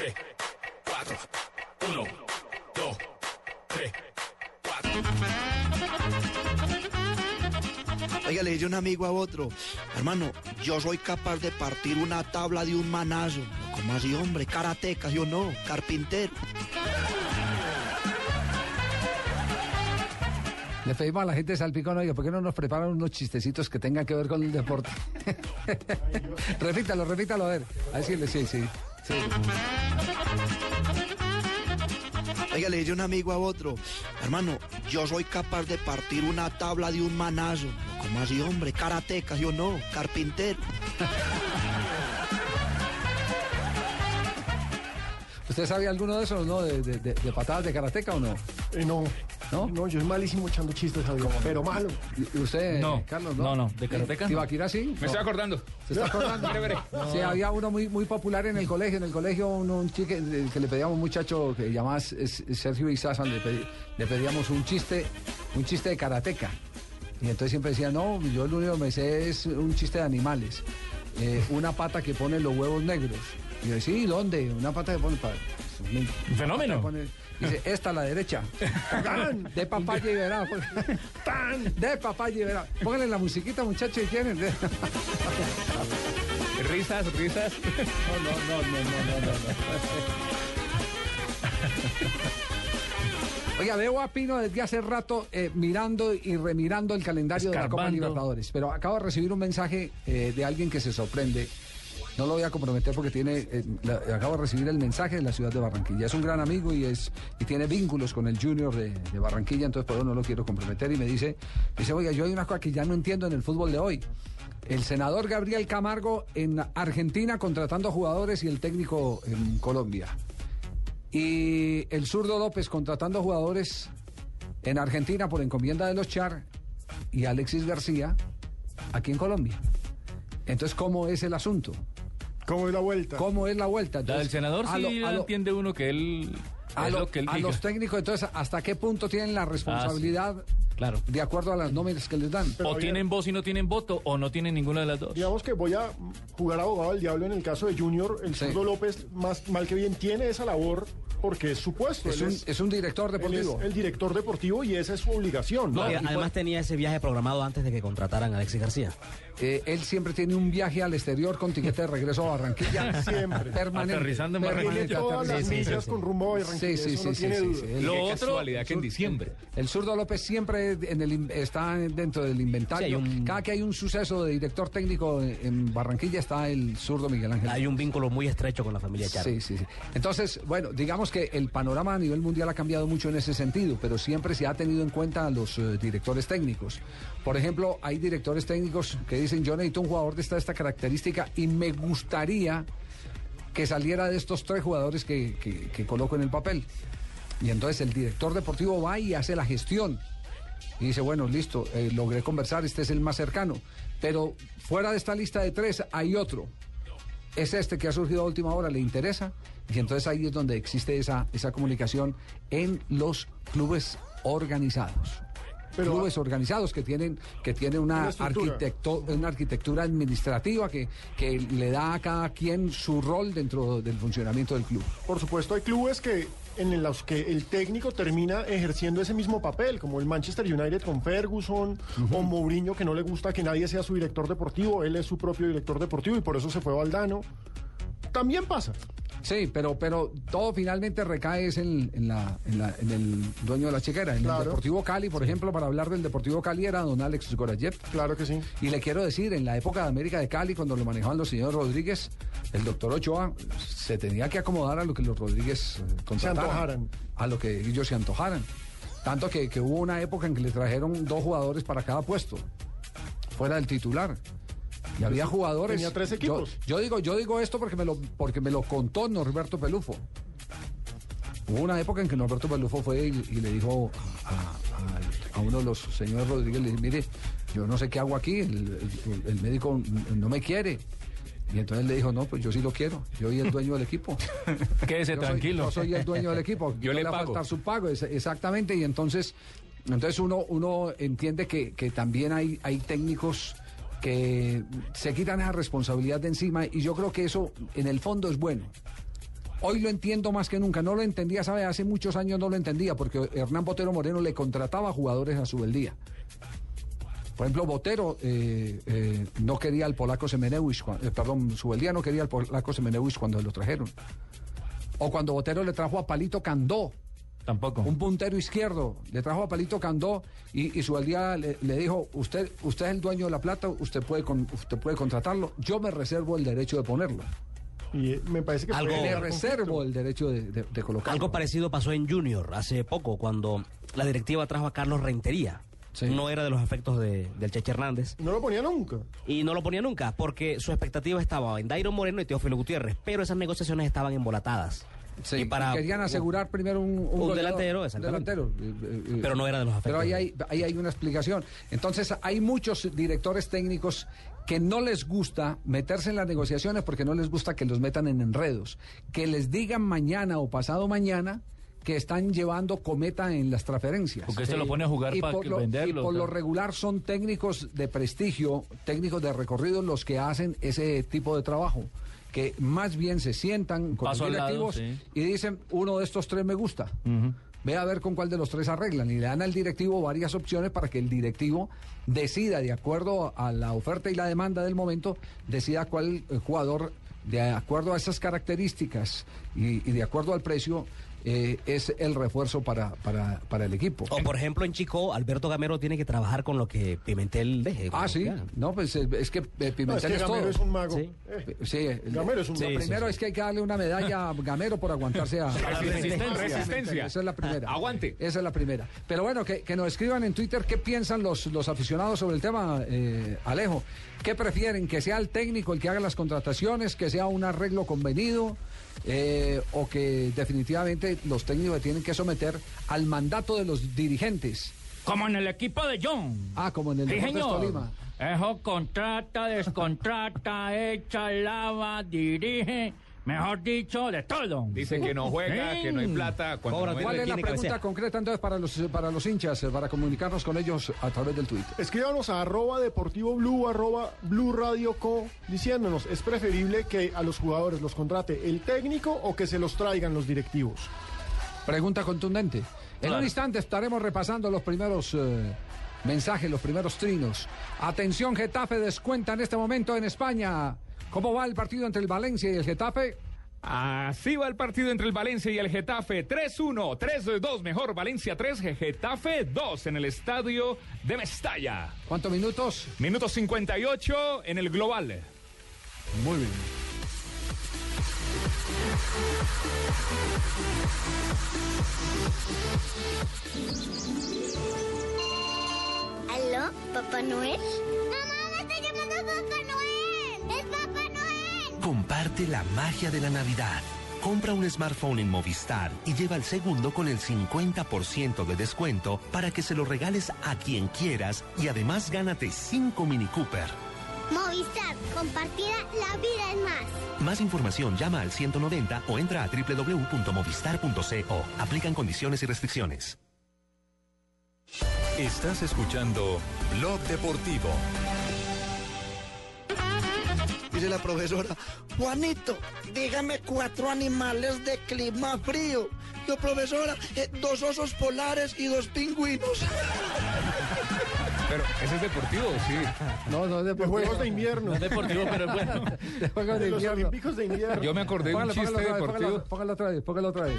S4: 3, 4, 1, 2, 3, 4.
S22: Oiga, le dice un amigo a otro, hermano, yo soy capaz de partir una tabla de un manazo. ¿Cómo así, hombre? Karateca, yo no, carpintero.
S2: Le pedimos a la gente de Salpicón, oiga, ¿por qué no nos preparan unos chistecitos que tengan que ver con el deporte? [laughs] repítalo, repítalo, a ver. A decirle, sí, sí. sí.
S22: Oiga, le dice un amigo a otro, hermano, yo soy capaz de partir una tabla de un manazo. ¿Cómo así, hombre? Karateca, yo no, carpintero.
S2: ¿Usted sabía alguno de esos, no? ¿De, de, de- de patadas de karateca o no?
S3: Eh, no.
S2: ¿No?
S3: No, yo soy malísimo echando chistes, Javier. Pero malo.
S2: ¿Y usted,
S8: No.
S2: Carlos,
S8: No, no. ¿De karateka?
S2: ¿Tibaquira sí?
S8: Me estoy acordando.
S2: ¿Se está acordando?
S8: Veré. [laughs]
S2: Sí, había uno muy, muy popular en el colegio. En el colegio, un, un chique que le pedíamos a un muchacho que llamaba S- S- Sergio Izaza, le, pedi- le pedíamos un chiste, un chiste de karateca. Y entonces siempre decía, no, yo lo único que me sé es un chiste de animales. Eh, una pata que pone los huevos negros. Y yo, sí, ¿dónde? Una pata que pone... pa-
S10: Un fenómeno.
S2: pone- dice, esta a la derecha. [laughs] ¡Tan! De papaya y verá. [laughs] ¡Tan! De papaya y verá. Pónganle la musiquita, muchachos, y quieren. [laughs]
S8: Risas, risas.
S2: No, no, no, no, no, no, no. Oiga, veo a Pino desde hace rato eh, mirando y remirando el calendario de la Copa. Libertadores, pero acabo de recibir un mensaje eh, de alguien que se sorprende. No lo voy a comprometer porque tiene, eh, acabo de recibir el mensaje de la ciudad de Barranquilla. Es un gran amigo y es y tiene vínculos con el Junior de, Barranquilla, entonces por eso no lo quiero comprometer y me dice, dice, oiga, yo hay una cosa que ya no entiendo en el fútbol de hoy. El senador Gabriel Camargo en Argentina contratando jugadores y el técnico en Colombia. Y el zurdo López contratando jugadores en Argentina por encomienda de los Char y Alexis García aquí en Colombia. Entonces, ¿cómo es el asunto?
S3: ¿Cómo es la vuelta?
S2: ¿Cómo es la vuelta?
S10: La del senador
S2: a
S10: sí
S2: lo- a lo-
S10: entiende uno que él
S2: a,
S10: es
S2: lo-
S10: lo que él
S2: a
S10: diga.
S2: los técnicos, entonces, ¿hasta qué punto tienen la responsabilidad Claro. De acuerdo a las nóminas que les dan.
S10: o tienen voz y no tienen voto, o no tienen ninguna de las dos.
S3: Digamos que voy a jugar abogado del diablo en el caso de Junior. El
S2: Sí.
S3: zurdo López, más mal que bien, tiene esa labor porque es su puesto.
S2: Es un- es un director
S3: él
S2: deportivo.
S3: es el director deportivo y esa es su obligación.
S23: No, y además tenía ese viaje programado antes de que contrataran a Alexis García.
S2: Eh, él siempre tiene un viaje al exterior con tiquete de regreso a Barranquilla. [laughs]
S3: Siempre.
S2: Permanente.
S10: Aterrizando en
S2: Permanente,
S10: Barranquilla.
S3: Todas las
S2: aterrizando.
S3: millas con rumbo a Barranquilla,
S2: Sí, sí,
S3: eso
S2: sí,
S3: no
S2: sí,
S3: tiene
S2: sí.
S10: Lo
S2: El-
S10: otro-
S8: casualidad que en diciembre.
S2: El zurdo López siempre en el, in- está dentro del inventario.
S23: Sí, hay un-
S2: Cada que hay un suceso de director técnico en- en Barranquilla está el zurdo Miguel Ángel.
S23: Hay un vínculo muy estrecho con la familia Char.
S2: Sí, sí, sí. Entonces, bueno, digamos que el panorama a nivel mundial ha cambiado mucho en ese sentido, pero siempre se ha tenido en cuenta a los eh, directores técnicos. Por ejemplo, hay directores técnicos que dicen, yo necesito un jugador de esta, esta característica y me gustaría que saliera de estos tres jugadores que, que- coloco en el papel. Y entonces el director deportivo va y hace la gestión. Y dice, bueno, listo, eh, logré conversar, este es el más cercano. Pero fuera de esta lista de tres hay otro. Es este que ha surgido a última hora, le interesa. Y entonces ahí es donde existe esa, esa comunicación en los clubes organizados.
S3: Pero-
S2: clubes organizados que tienen que tienen una, arquitecto- una arquitectura administrativa que, que le da a cada quien su rol dentro del funcionamiento del club.
S3: Por supuesto, hay clubes que en los que el técnico termina ejerciendo ese mismo papel, como el Manchester United con Ferguson o Mourinho, que no le gusta que nadie sea su director deportivo, él es su propio director deportivo y por eso se fue Valdano. También pasa.
S2: Sí, pero, pero todo finalmente recae es en, en la, en, la- en el dueño de la chequera. En
S3: Claro.
S2: el Deportivo Cali, por ejemplo, para hablar del Deportivo Cali era don Alex Gorayev.
S3: Claro que sí.
S2: Y le quiero decir, en la época de América de Cali, cuando lo manejaban los señores Rodríguez, el doctor Ochoa se tenía que acomodar a lo que los Rodríguez eh, contrataran,
S3: antojaran.
S2: A lo que ellos se antojaran. Tanto que, que hubo una época en que le trajeron dos jugadores para cada puesto, fuera del titular. Y había jugadores.
S3: Tenía tres equipos.
S2: Yo, digo, yo digo esto porque me lo, porque me lo contó Norberto Pelufo. Hubo una época en que Norberto Pelufo fue y, y le dijo a, a- a uno de los señores Rodríguez, le dijo, mire, yo no sé qué hago aquí, el, el- el médico no me quiere. Y entonces le dijo, no, pues yo sí lo quiero, yo soy el dueño del equipo. [laughs]
S10: Quédese
S2: Yo soy-
S10: tranquilo.
S2: yo soy el dueño del equipo. [laughs]
S10: Yo
S2: no
S10: le
S2: va a
S10: pago.
S2: faltar su pago, es- exactamente. Y entonces, entonces uno, uno entiende que, que también hay, hay técnicos que se quitan esa responsabilidad de encima y yo creo que eso en el fondo es bueno. Hoy lo entiendo más que nunca. No lo entendía, ¿sabe? Hace muchos años no lo entendía porque Hernán Botero Moreno le contrataba jugadores a su beldía. Por ejemplo, Botero eh, eh, no quería al polaco Semenewicz, eh, perdón, Subeldía no quería al polaco Semenewicz cuando lo trajeron. O cuando Botero le trajo a Palito Candó.
S10: Tampoco.
S2: Un puntero izquierdo. Le trajo a Palito Candó y, y Subeldía le, le dijo, usted, usted es el dueño de la plata, usted puede, con- usted puede contratarlo. Yo me reservo el derecho de ponerlo.
S3: Y eh, me parece que
S23: Algo-
S3: generar
S2: reservo el derecho de, de, de colocarlo.
S23: Algo parecido pasó en Junior hace poco, cuando la directiva trajo a Carlos Rentería. No era de los afectos de- del Cheche Hernández.
S3: No lo ponía nunca.
S23: Y no lo ponía nunca, porque su expectativa estaba en Dairo Moreno y Teófilo Gutiérrez, pero esas negociaciones estaban embolatadas.
S2: Sí,
S23: y para
S2: querían asegurar primero un,
S23: delantero, exactamente.
S2: delantero. Eh, eh,
S23: Pero no era de los
S2: Pero
S23: afectos.
S2: ahí hay, ahí hay una explicación. Entonces, hay muchos directores técnicos que no les gusta meterse en las negociaciones porque no les gusta que los metan en enredos. Que les digan mañana o pasado mañana que están llevando cometa en las transferencias.
S10: Porque se lo pone a jugar
S2: Y
S10: para
S2: por
S10: que
S2: lo,
S10: venderlo,
S2: y por lo regular son técnicos de prestigio, técnicos de recorrido los que hacen ese tipo de trabajo. Que más bien se sientan con
S10: Paso
S2: los
S10: lado,
S2: directivos
S10: sí.
S2: y dicen, uno de estos tres me gusta. Ve a ver con cuál de los tres arreglan y le dan al directivo varias opciones para que el directivo decida, de acuerdo a la oferta y la demanda del momento, decida cuál eh, jugador, de acuerdo a esas características y, y de acuerdo al precio, eh, es el refuerzo para, para, para el equipo.
S23: O por ejemplo en Chico, Alberto Gamero tiene que trabajar con lo que Pimentel deje.
S2: Ah, sí.
S23: Claro.
S2: No, pues eh, es que eh, Pimentel
S3: No, es que
S2: es
S3: Gamero
S2: todo.
S3: es un mago.
S23: Sí.
S3: Eh,
S2: Sí, el-
S3: Gamero es un
S2: lo
S3: mago.
S2: primero es que hay que darle una medalla a Gamero por aguantarse a [laughs]
S8: Resistencia. Resistencia.
S2: Esa es la primera.
S8: Aguante.
S2: Esa es la primera. Pero bueno, que, que nos escriban en Twitter qué piensan los, los aficionados sobre el tema, eh, Alejo. ¿Qué prefieren? ¿Que sea el técnico el que haga las contrataciones? ¿Que sea un arreglo convenido? Eh, ¿O que definitivamente los técnicos se tienen que someter al mandato de los dirigentes?
S10: Como en el equipo de John.
S2: Ah, como en el
S10: Sí,
S2: Deportes
S10: señor.
S2: Tolima.
S10: Eso contrata, descontrata, [laughs] echa, lava, dirige, Mejor dicho, de todo.
S8: Dice que no juega, que no hay plata. Cuando no
S2: ¿Cuál es la pregunta
S8: cabecea.
S2: concreta entonces para los, para los hinchas, para comunicarnos con ellos a través del Twitter?
S3: Escríbanos a arroba deportivo blue, arroba blue radio co, diciéndonos, ¿es preferible que a los jugadores los contrate el técnico o que se los traigan los directivos?
S2: Pregunta contundente. En
S3: Claro.
S2: un instante estaremos repasando los primeros eh, mensajes, los primeros trinos. Atención, Getafe descuenta en este momento en España. ¿Cómo va el partido entre el Valencia y el Getafe?
S8: Así va el partido entre el Valencia y el Getafe. 3-1, 3-2, mejor. Valencia 3, Getafe 2 en el estadio de Mestalla.
S2: ¿Cuántos minutos?
S8: Minuto 58 en el global.
S2: Muy bien.
S13: ¿Aló, Papá Noel? ¡Mamá, me está llamando Papá Noel!
S14: Comparte la magia de la Navidad. Compra un smartphone en Movistar y lleva el segundo con el 50% de descuento para que se lo regales a quien quieras y además gánate 5 Mini Cooper.
S13: Movistar, compartida, la vida es más.
S14: Más información llama al 190 o entra a www.movistar.co. Aplican condiciones y restricciones.
S7: Estás escuchando Blog Deportivo.
S22: Dice la profesora, Juanito, dígame cuatro animales de clima frío. Yo, profesora, eh, dos osos polares y dos pingüinos.
S8: Pero, ¿ese es deportivo? Sí.
S2: No, no es
S3: De
S2: deportivo.
S3: Juegos de Invierno.
S10: No es deportivo, pero es bueno.
S2: De Juegos de
S3: De los
S2: Invierno.
S3: Olímpicos de Invierno.
S8: Yo me acordé de un chiste
S2: póngalo otra vez,
S8: deportivo.
S2: póngalo, póngalo otra vez, póngalo otra vez.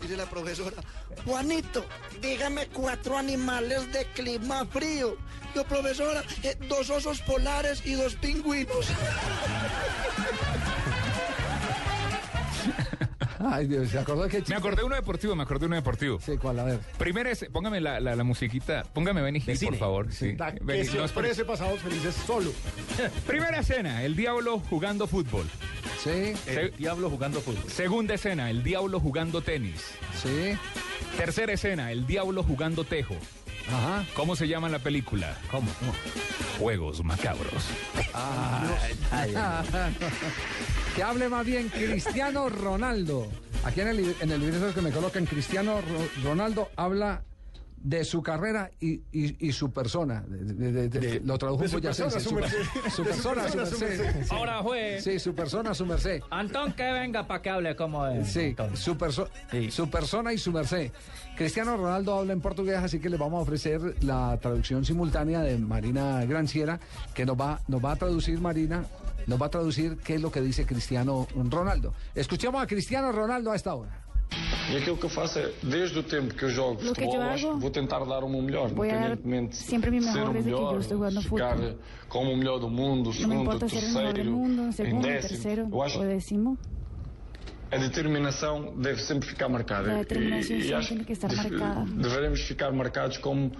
S22: Dice la profesora, Juanito, dígame cuatro animales de clima frío. Yo, profesora, eh, dos osos polares y dos pingüinos. [laughs]
S2: Ay, Dios, ¿se acordó de qué chiste?
S8: Me acordé de uno deportivo, me acordé de uno deportivo.
S2: Sí, ¿cuál? A ver.
S8: Primero es, póngame la, la, la musiquita, póngame Benny Hill, por favor. Sí.
S3: Da- que
S8: Benny-
S3: pasados felices solo. [laughs]
S8: Primera escena, el diablo jugando fútbol.
S2: Sí,
S10: El diablo jugando fútbol.
S8: Segunda escena, el diablo jugando tenis.
S2: sí.
S8: Tercera escena, el diablo jugando tejo.
S2: Ajá.
S8: ¿Cómo se llama la película?
S10: ¿Cómo?
S8: Juegos macabros.
S2: que hable más bien Cristiano Ronaldo. Aquí en el, en el libreto que me colocan, Cristiano Ro- Ronaldo habla de su carrera y, y- y su persona. De- de- de- de- lo tradujo
S3: su persona, su
S2: persona, su merced.
S10: Ahora juez.
S2: Sí, su persona, su merced.
S10: Antón, que venga para que hable como es.
S2: Sí, su, perso- su persona y su merced. Cristiano Ronaldo habla en portugués, así que le vamos a ofrecer la traducción simultánea de Marina Granciera, que nos va, nos va a traducir Marina, nos va a traducir qué es lo que dice Cristiano Ronaldo. Escuchemos a Cristiano Ronaldo a esta hora.
S24: E aquilo que eu faço é, desde o tempo que eu jogo
S5: Lo
S24: futebol, eu
S5: hago,
S24: vou tentar dar o meu melhor, independentemente
S5: siempre mi
S24: de ser o melhor, ficar como o melhor do mundo, o segundo, o terceiro,
S5: mundo,
S24: em
S5: segundo,
S24: décimo.
S5: tercero
S24: Eu acho
S5: o décimo.
S24: a determinação deve sempre ficar marcada. E- e acho
S5: que estar
S24: deve-
S5: marcada.
S24: Devemos ficar marcados como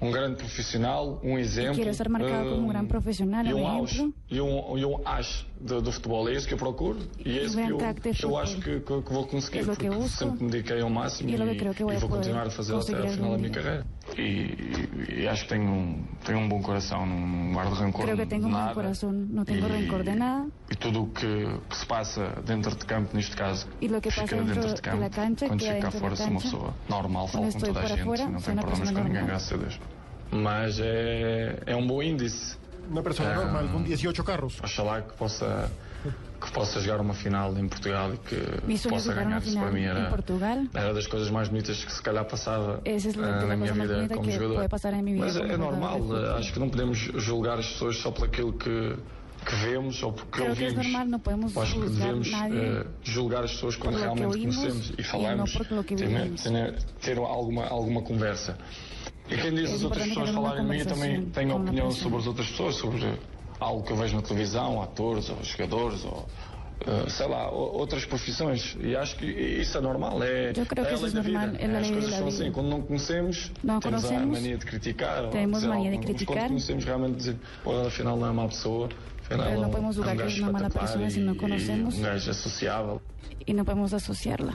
S24: um grande profissional, um exemplo.
S5: Quiero ser marcado como un gran
S24: eh,
S5: profesional,
S24: e
S5: un
S24: um auge,
S5: ejemplo.
S24: e um, e um as do, do futebol. É isso que eu procuro e é
S5: Um
S24: isso que eu,
S5: de
S24: que eu
S5: fútbol.
S24: acho que, que- que vou conseguir.
S5: Que
S24: porque sempre me dediquei ao máximo e, e
S5: a
S24: vou continuar a fazer até ao final da minha carreira. E, e- e acho que tenho, um- tenho um bom coração, não guardo rancor
S5: Creo que
S24: de
S5: tengo un buen
S24: nada.
S5: corazón, no tengo
S24: Y-
S5: rencor de nada.
S24: E tudo o que, que se passa dentro de campo, neste caso,
S5: Y lo que
S24: fica
S5: dentro
S24: dentro de
S5: de
S24: campo.
S5: la cancha
S24: Quando
S5: de
S24: fora, sou uma pessoa normal, falo com toda a gente,
S5: afuera,
S24: não tenho problemas com ninguém, graças a Deus. Mas é, é um bom índice.
S3: Una persona
S24: Ah.
S3: normal con 18 carros.
S24: Oxalá que possa, que possa jogar uma final em Portugal e que
S5: es
S24: possa ganhar. Isso para
S5: final
S24: mim era,
S5: Portugal.
S24: era das coisas mais bonitas que se calhar passava ah,
S5: de
S24: na minha vida como
S5: que
S24: jogador.
S5: vida.
S24: Mas é,
S5: como
S24: é normal, acho que não podemos julgar as pessoas só por aquilo que, que vemos ou porque
S5: Creo que
S24: ouvimos.
S5: normal, no podemos
S24: Eu acho que devemos
S5: nadie
S24: eh, julgar as pessoas quando
S5: que
S24: realmente conhecemos e falamos,
S5: que
S24: ter, ter, ter alguma, alguma conversa. E quem diz
S5: É
S24: as outras pessoas
S5: uma
S24: falarem de mim, também
S5: com uma
S24: opinião
S5: pessoa.
S24: sobre as outras pessoas, sobre algo que eu vejo na televisão, atores ou jogadores ou eh, sei lá, outras profissões. E acho que isso é normal. É,
S5: Eu creo
S24: é
S5: que
S24: a
S5: isso
S24: da
S5: normal, é a
S24: As coisas são assim. Quando não conhecemos,
S5: Não
S24: temos a
S5: conhecemos,
S24: mania de criticar. dizer
S5: mania de criticar.
S24: Quando conhecemos, realmente dizer, pô, afinal não é má pessoa. Afinal,
S5: Pero no
S24: é
S5: podemos
S24: é um
S5: julgar que es una mala
S24: espetacular
S5: persona si no
S24: e-
S5: conocemos.
S24: E um gajo associável.
S5: Y no podemos asociarla.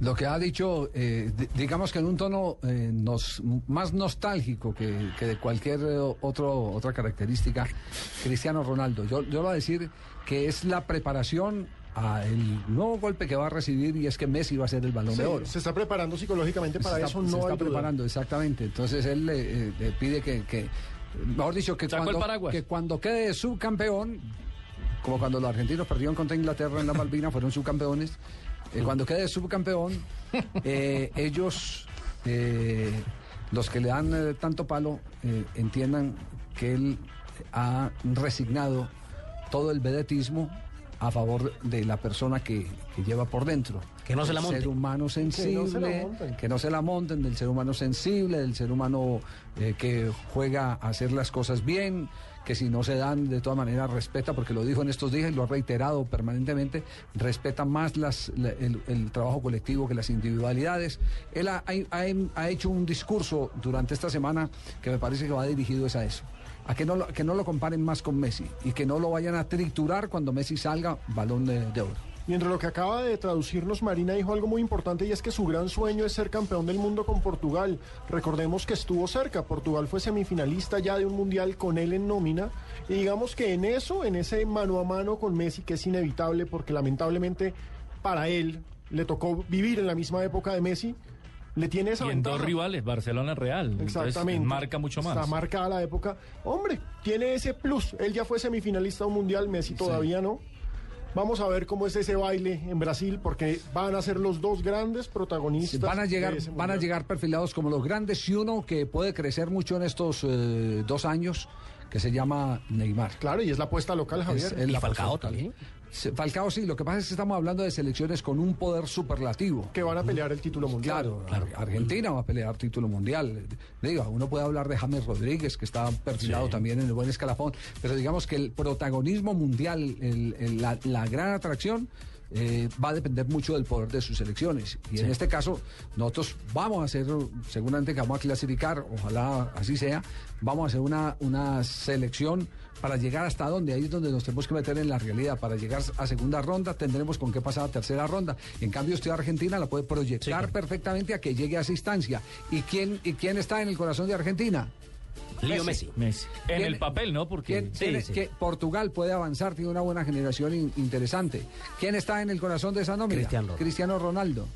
S2: Lo que ha dicho, eh, di- digamos que en un tono eh, nos, más nostálgico que, que de cualquier eh, otro, otra característica, Cristiano Ronaldo. Yo, yo lo voy a decir que es la preparación al nuevo golpe que va a recibir y es que Messi va a ser el balón
S3: Sí,
S2: de oro.
S3: se está preparando psicológicamente para
S2: se
S3: eso,
S2: está, se
S3: no
S2: está preparando, exactamente. Entonces él le, eh, le pide que, que, mejor dicho, que
S10: el
S2: cuando, que cuando quede subcampeón, como cuando los argentinos perdieron contra Inglaterra en la Malvinas, fueron subcampeones, eh, cuando quede subcampeón, eh, ellos, eh, los que le dan eh, tanto palo, eh, entiendan que él ha resignado todo el vedetismo a favor de la persona que, que lleva por dentro.
S23: Que no se la monten.
S2: ser humano
S3: Que no se la
S2: sensible, que no se la monten, del ser humano sensible, del ser humano eh, que juega a hacer las cosas bien, que si no se dan de todas maneras respeta, porque lo dijo en estos días y lo ha reiterado permanentemente, respeta más las, la- el, trabajo colectivo que las individualidades. Él ha, ha- ha hecho un discurso durante esta semana que me parece que va dirigido es a eso. A que no, lo, que no lo comparen más con Messi y que no lo vayan a triturar cuando Messi salga balón de oro.
S3: Y entre lo que acaba de traducirnos, Marina dijo algo muy importante y es que su gran sueño es ser campeón del mundo con Portugal. Recordemos que estuvo cerca, Portugal fue semifinalista ya de un mundial con él en nómina. Y digamos que en eso, en ese mano a mano con Messi, que es inevitable porque lamentablemente para él le tocó vivir en la misma época de Messi, le tiene esa
S10: Y en dos rivales, Barcelona Real. Entonces,
S3: Exactamente.
S10: marca mucho más.
S3: Está marcada la época. Hombre, tiene ese plus. Él ya fue semifinalista de un mundial, Messi todavía no. Vamos a ver cómo es ese baile en Brasil, porque van a ser los dos grandes protagonistas.
S2: Van a llegar, van a llegar perfilados como los grandes y uno que puede crecer mucho en estos eh, dos años, que se llama Neymar.
S3: Claro, y es la apuesta local, Javier.
S2: Es- es la apuesta local. Falcao sí, lo que pasa es que estamos hablando de selecciones con un poder superlativo.
S3: Que van a pelear el título mundial.
S2: Claro, Ar- Argentina va a pelear título mundial. Digo, uno puede hablar de James Rodríguez, que está perfilado
S10: Sí.
S2: también en el buen escalafón, pero digamos que el protagonismo mundial, el- el- la, la gran atracción, eh, va a depender mucho del poder de sus elecciones. Y en este caso, nosotros vamos a hacer, seguramente que vamos a clasificar, ojalá así sea, vamos a hacer una, una selección para llegar hasta donde, ahí es donde nos tenemos que meter en la realidad. Para llegar a segunda ronda tendremos con qué pasar a tercera ronda. En cambio, usted Argentina la puede proyectar perfectamente a que llegue a esa instancia. ¿Y quién, ¿Y quién está en el corazón de Argentina?
S23: Leo Messi.
S10: Messi. En
S2: ¿Quién-
S10: el papel, ¿no? Porque
S2: ¿Quién tiene- que Portugal puede avanzar, tiene una buena generación in- interesante. ¿Quién está en el corazón de esa nómina?
S23: Cristiano Ronaldo.
S2: Cristiano Ronaldo.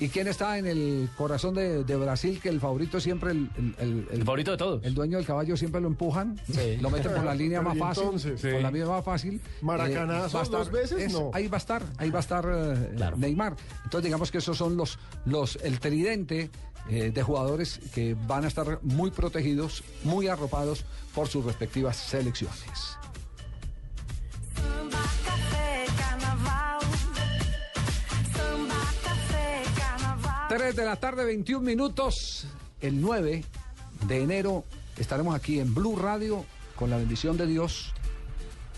S2: ¿Y quién está en el corazón de, de Brasil? Que el favorito siempre, el, el- el-
S10: favorito de todos.
S2: El dueño del caballo siempre lo empujan, lo meten por la [laughs] línea más
S3: Pero ¿y
S2: fácil,
S3: entonces?
S2: por la vía más fácil. A estar-
S3: dos veces,
S2: es-
S3: no.
S2: Ahí va a estar, ahí va a estar eh, Neymar. Entonces digamos que esos son los, los el tridente eh, de jugadores que van a estar muy protegidos, muy arropados por sus respectivas selecciones. Tres de la tarde, 21 minutos. El 9 de enero estaremos aquí en Blue Radio con la bendición de Dios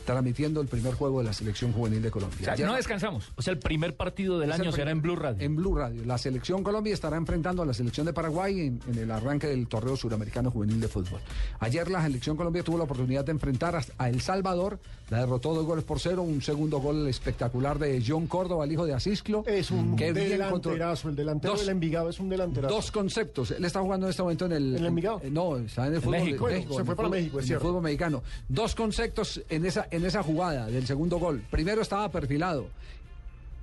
S2: transmitiendo el primer juego de la selección juvenil de Colombia.
S10: O sea,
S2: Ayer-
S10: no descansamos. O sea, el primer partido del año será en Blue Radio.
S2: En Blue Radio. La selección Colombia estará enfrentando a la selección de Paraguay en, en el arranque del torneo suramericano juvenil de fútbol. Ayer la selección Colombia tuvo la oportunidad de enfrentar a, a El Salvador, la derrotó dos goles por cero, un segundo gol espectacular de John Córdoba, el hijo de Asisclo.
S3: Es un
S2: que
S3: delanterazo, el delantero
S2: Dos-
S3: del Envigado es un delanterazo.
S2: Dos conceptos. Él está jugando en este momento en el.
S3: ¿En el Envigado?
S2: eh, no, está en el
S3: En
S2: fútbol.
S3: México.
S2: de-
S3: Bueno, se
S2: en
S3: fue
S2: el
S3: para
S2: fútbol-
S3: México, es
S2: en el fútbol mexicano. Dos conceptos en esa, en esa jugada del segundo gol. Primero estaba perfilado.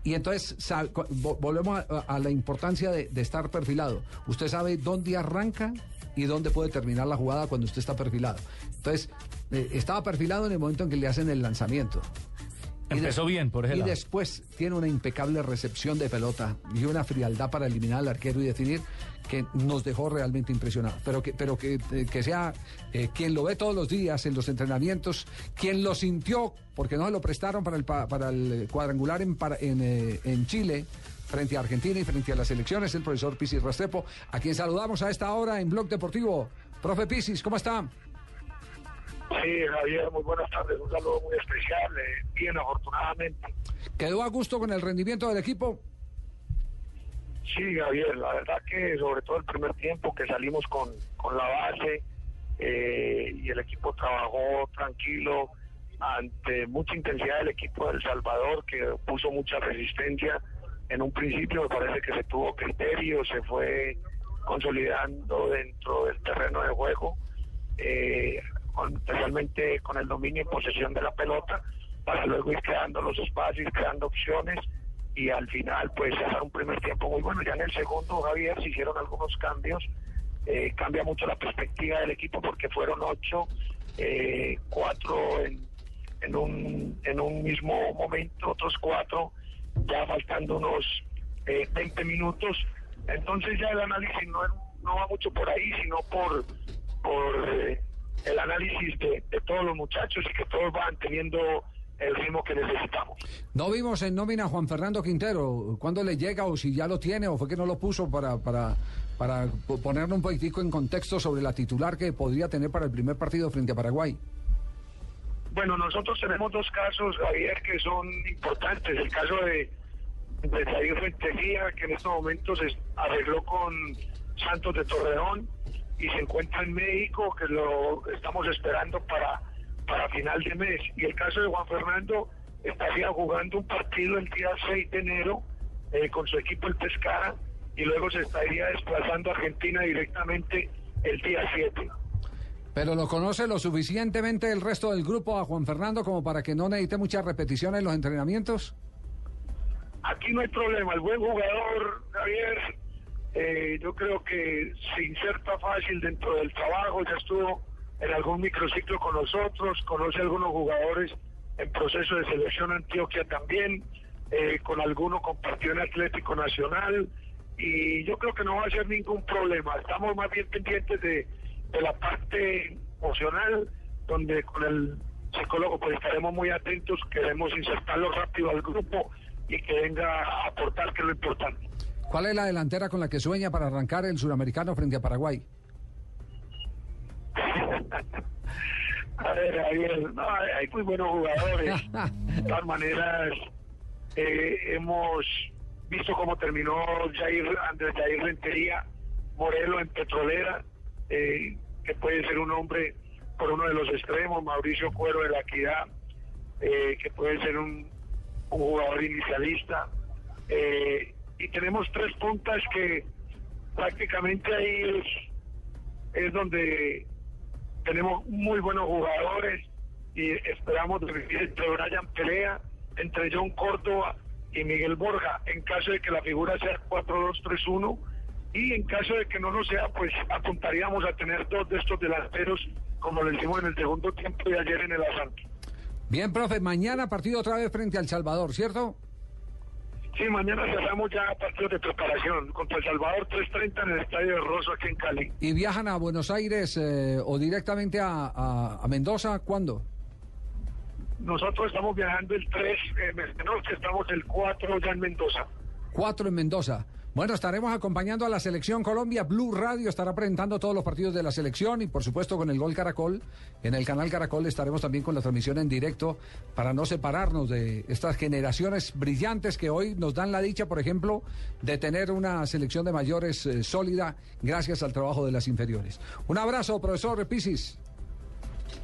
S2: Y entonces volvemos a, la importancia de, de estar perfilado. Usted sabe dónde arranca y dónde puede terminar la jugada cuando usted está perfilado. Entonces, eh, estaba perfilado en el momento en que le hacen el lanzamiento. Y
S10: Empezó bien, por ese
S2: Y después tiene una impecable recepción de pelota y una frialdad para eliminar al arquero y definir que nos dejó realmente impresionados. Pero que, pero que, eh, que sea eh, quien lo ve todos los días en los entrenamientos, quien lo sintió, porque no se lo prestaron para el, pa- para el cuadrangular en, para- en, eh, en Chile frente a Argentina y frente a las elecciones, el profesor Pisis Restrepo, a quien saludamos a esta hora en Blog Deportivo. Profe Pisis, ¿cómo está?
S25: Sí, Javier, muy buenas tardes. Un saludo muy especial. eh, bien, afortunadamente.
S2: ¿Quedó a gusto con el rendimiento del equipo?
S25: Sí, Javier, la verdad que sobre todo el primer tiempo que salimos con, con la base eh, y el equipo trabajó tranquilo ante mucha intensidad del equipo de El Salvador que puso mucha resistencia en un principio me parece que se tuvo criterio, se fue consolidando dentro del terreno de juego, eh, especialmente con el dominio y posesión de la pelota, para luego ir creando los espacios, creando opciones y al final pues hacer un primer tiempo muy bueno. Ya en el segundo, Javier, se hicieron algunos cambios, eh, cambia mucho la perspectiva del equipo porque fueron ocho, eh, cuatro en, en, un, en un mismo momento, otros cuatro ya faltando unos eh, 20 minutos. Entonces ya el análisis no, no va mucho por ahí, sino por, por eh, el análisis de, de todos los muchachos y que todos van teniendo el ritmo que necesitamos.
S2: No vimos en nómina a Juan Fernando Quintero. ¿Cuándo le llega o si ya lo tiene o fue que no lo puso para, para, para po- ponerlo un poquitico en contexto sobre la titular que podría tener para el primer partido frente a Paraguay?
S25: Bueno, nosotros tenemos dos casos, Javier, que son importantes. El caso de, de Rentería, que en estos momentos se arregló con Santos de Torreón y se encuentra en México, que lo estamos esperando para, para final de mes. Y el caso de Juan Fernando estaría jugando un partido el día 6 de enero eh, con su equipo el Pescara y luego se estaría desplazando a Argentina directamente el día 7.
S2: Pero lo conoce lo suficientemente el resto del grupo a Juan Fernando como para que no necesite mucha repetición en los entrenamientos.
S25: Aquí no hay problema, el buen jugador, Javier, eh, yo creo que se inserta fácil dentro del trabajo, ya estuvo en algún microciclo con nosotros, conoce a algunos jugadores en proceso de selección Antioquia también, eh, con alguno compartió en Atlético Nacional y yo creo que no va a ser ningún problema, estamos más bien pendientes de, de la parte emocional, donde con el psicólogo pues estaremos muy atentos, queremos insertarlo rápido al grupo y que venga a aportar, que es lo importante.
S2: ¿Cuál es la delantera con la que sueña para arrancar el suramericano frente a Paraguay? [laughs]
S25: A ver, Javier, no, hay muy buenos jugadores. [laughs] De todas maneras, eh, hemos visto cómo terminó Jair, Andrés Jair Rentería, Morelo en Petrolera, eh, que puede ser un hombre por uno de los extremos, Mauricio Cuero de la Equidad, eh, que puede ser un, un jugador inicialista. Eh, y tenemos tres puntas que prácticamente ahí es, donde tenemos muy buenos jugadores y esperamos entre Brian Pelea, entre John Córdoba y Miguel Borja, en caso de que la figura sea 4-2-3-1 y en caso de que no lo sea, pues apuntaríamos a tener dos de estos delanteros como lo hicimos en el segundo tiempo de ayer en el Asanto.
S2: Bien, profe, mañana partido otra vez frente al Salvador, ¿cierto?
S25: Sí, mañana cerramos ya partidos de preparación contra El Salvador 3.30 en el Estadio de Rosso aquí en Cali.
S2: ¿Y viajan a Buenos Aires eh, o directamente a, a- a Mendoza? ¿Cuándo?
S25: Nosotros estamos viajando el 3, eh, de noche estamos el 4 ya en Mendoza.
S2: Cuatro en Mendoza. Bueno, estaremos acompañando a la selección Colombia. Blue Radio estará presentando todos los partidos de la selección y por supuesto con el Gol Caracol. En el canal Caracol estaremos también con la transmisión en directo para no separarnos de estas generaciones brillantes que hoy nos dan la dicha, por ejemplo, de tener una selección de mayores eh, sólida gracias al trabajo de las inferiores. Un abrazo, profesor Pisis.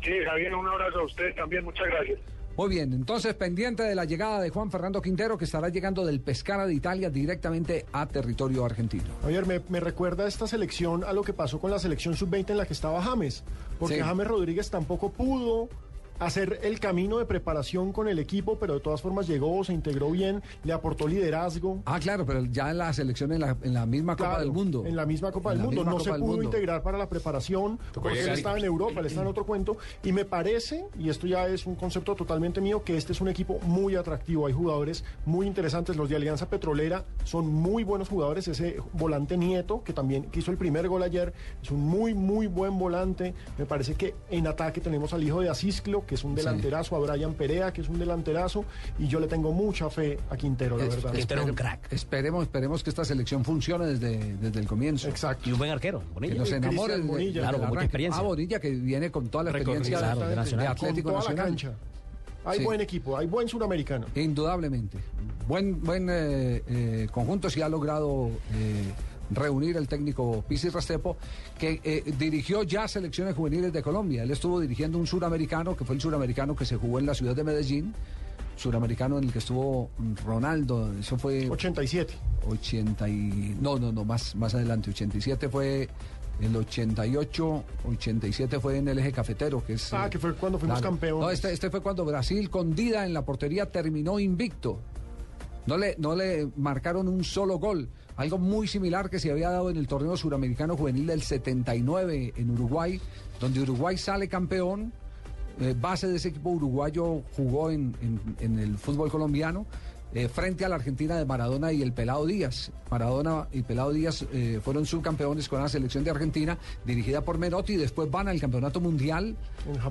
S25: Sí, Javier, un abrazo a usted también, muchas gracias.
S2: Muy bien, entonces pendiente de la llegada de Juan Fernando Quintero que estará llegando del Pescara de Italia directamente a territorio argentino.
S3: Javier, me, me recuerda esta selección a lo que pasó con la selección sub-20 en la que estaba James, porque
S2: Sí.
S3: James Rodríguez tampoco pudo hacer el camino de preparación con el equipo, pero de todas formas llegó, se integró bien, le aportó liderazgo.
S2: Ah, claro, pero ya en la selección en la, en la misma Copa
S3: Claro,
S2: del Mundo.
S3: En la misma Copa
S2: En
S3: del Mundo. No
S2: Copa
S3: se pudo
S2: Mundo.
S3: integrar para la preparación porque él estaba en Europa, él está en otro cuento. Y me parece, y esto ya es un concepto totalmente mío, que este es un equipo muy atractivo. Hay jugadores muy interesantes. Los de Alianza Petrolera son muy buenos jugadores. Ese volante Nieto, que también que hizo el primer gol ayer, es un muy, muy buen volante. Me parece que en ataque tenemos al hijo de Asisclo, que es un
S2: Sí.
S3: delanterazo, a Brian Perea, que es un delanterazo. Y yo le tengo mucha fe a Quintero, la
S2: Es-
S3: verdad.
S2: espere- Esperemos, esperemos que esta selección funcione desde, desde el comienzo.
S3: Exacto.
S23: Y un buen arquero, Bonilla.
S2: Que nos enamore
S23: Bonilla. Claro, con mucha experiencia.
S2: Ah, Bonilla, que viene con toda la
S23: Recorrido,
S2: experiencia
S23: claro, de
S2: de,
S23: Nacional.
S2: Atlético
S3: Con toda la
S2: Nacional.
S3: cancha. Hay
S2: Sí.
S3: buen equipo, hay buen suramericano.
S2: Indudablemente. Buen, buen eh, eh, conjunto si ha logrado eh, reunir el técnico Pisi Restepo, que eh, dirigió ya selecciones juveniles de Colombia. Él estuvo dirigiendo un suramericano, que fue el suramericano que se jugó en la ciudad de Medellín. suramericano en el que estuvo Ronaldo, eso fue...
S3: 87.
S2: 80 y... No, no, no, más, más adelante, 87 fue... El 88, 87 fue en el eje cafetero, que es...
S3: Ah, que fue cuando fuimos campeones.
S2: No, este, este fue cuando Brasil con Dida en la portería terminó invicto. No le, no le marcaron un solo gol. Algo muy similar que se había dado en el torneo suramericano juvenil del 79 en Uruguay, donde Uruguay sale campeón. eh, base de ese equipo uruguayo jugó en, en- en el fútbol colombiano. Eh, frente a la Argentina de Maradona y el Pelado Díaz. Maradona y Pelado Díaz eh, fueron subcampeones con la selección de Argentina, dirigida por Menotti, y después van al campeonato mundial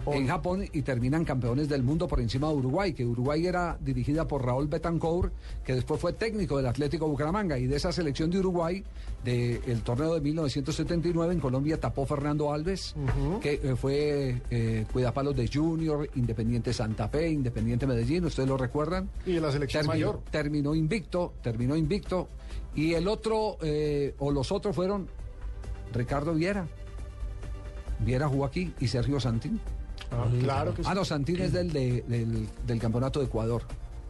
S2: en Japón. y terminan campeones del mundo por encima de Uruguay, que Uruguay era dirigida por Raúl Betancourt, que después fue técnico del Atlético Bucaramanga, y de esa selección de Uruguay, del torneo de 1979, en Colombia tapó Fernando Alves, que eh, fue eh, cuidapalos de Junior, Independiente Santa Fe, Independiente Medellín, ¿ustedes lo recuerdan?
S3: Y de la selección
S2: terminó,
S3: mayor.
S2: Terminó invicto, terminó invicto. Y el otro, eh, o los otros fueron Ricardo Viera. Viera jugó aquí y Sergio Santín.
S3: Ah, claro que sí.
S2: Ah, no, Santín es del, de- del, del campeonato de Ecuador,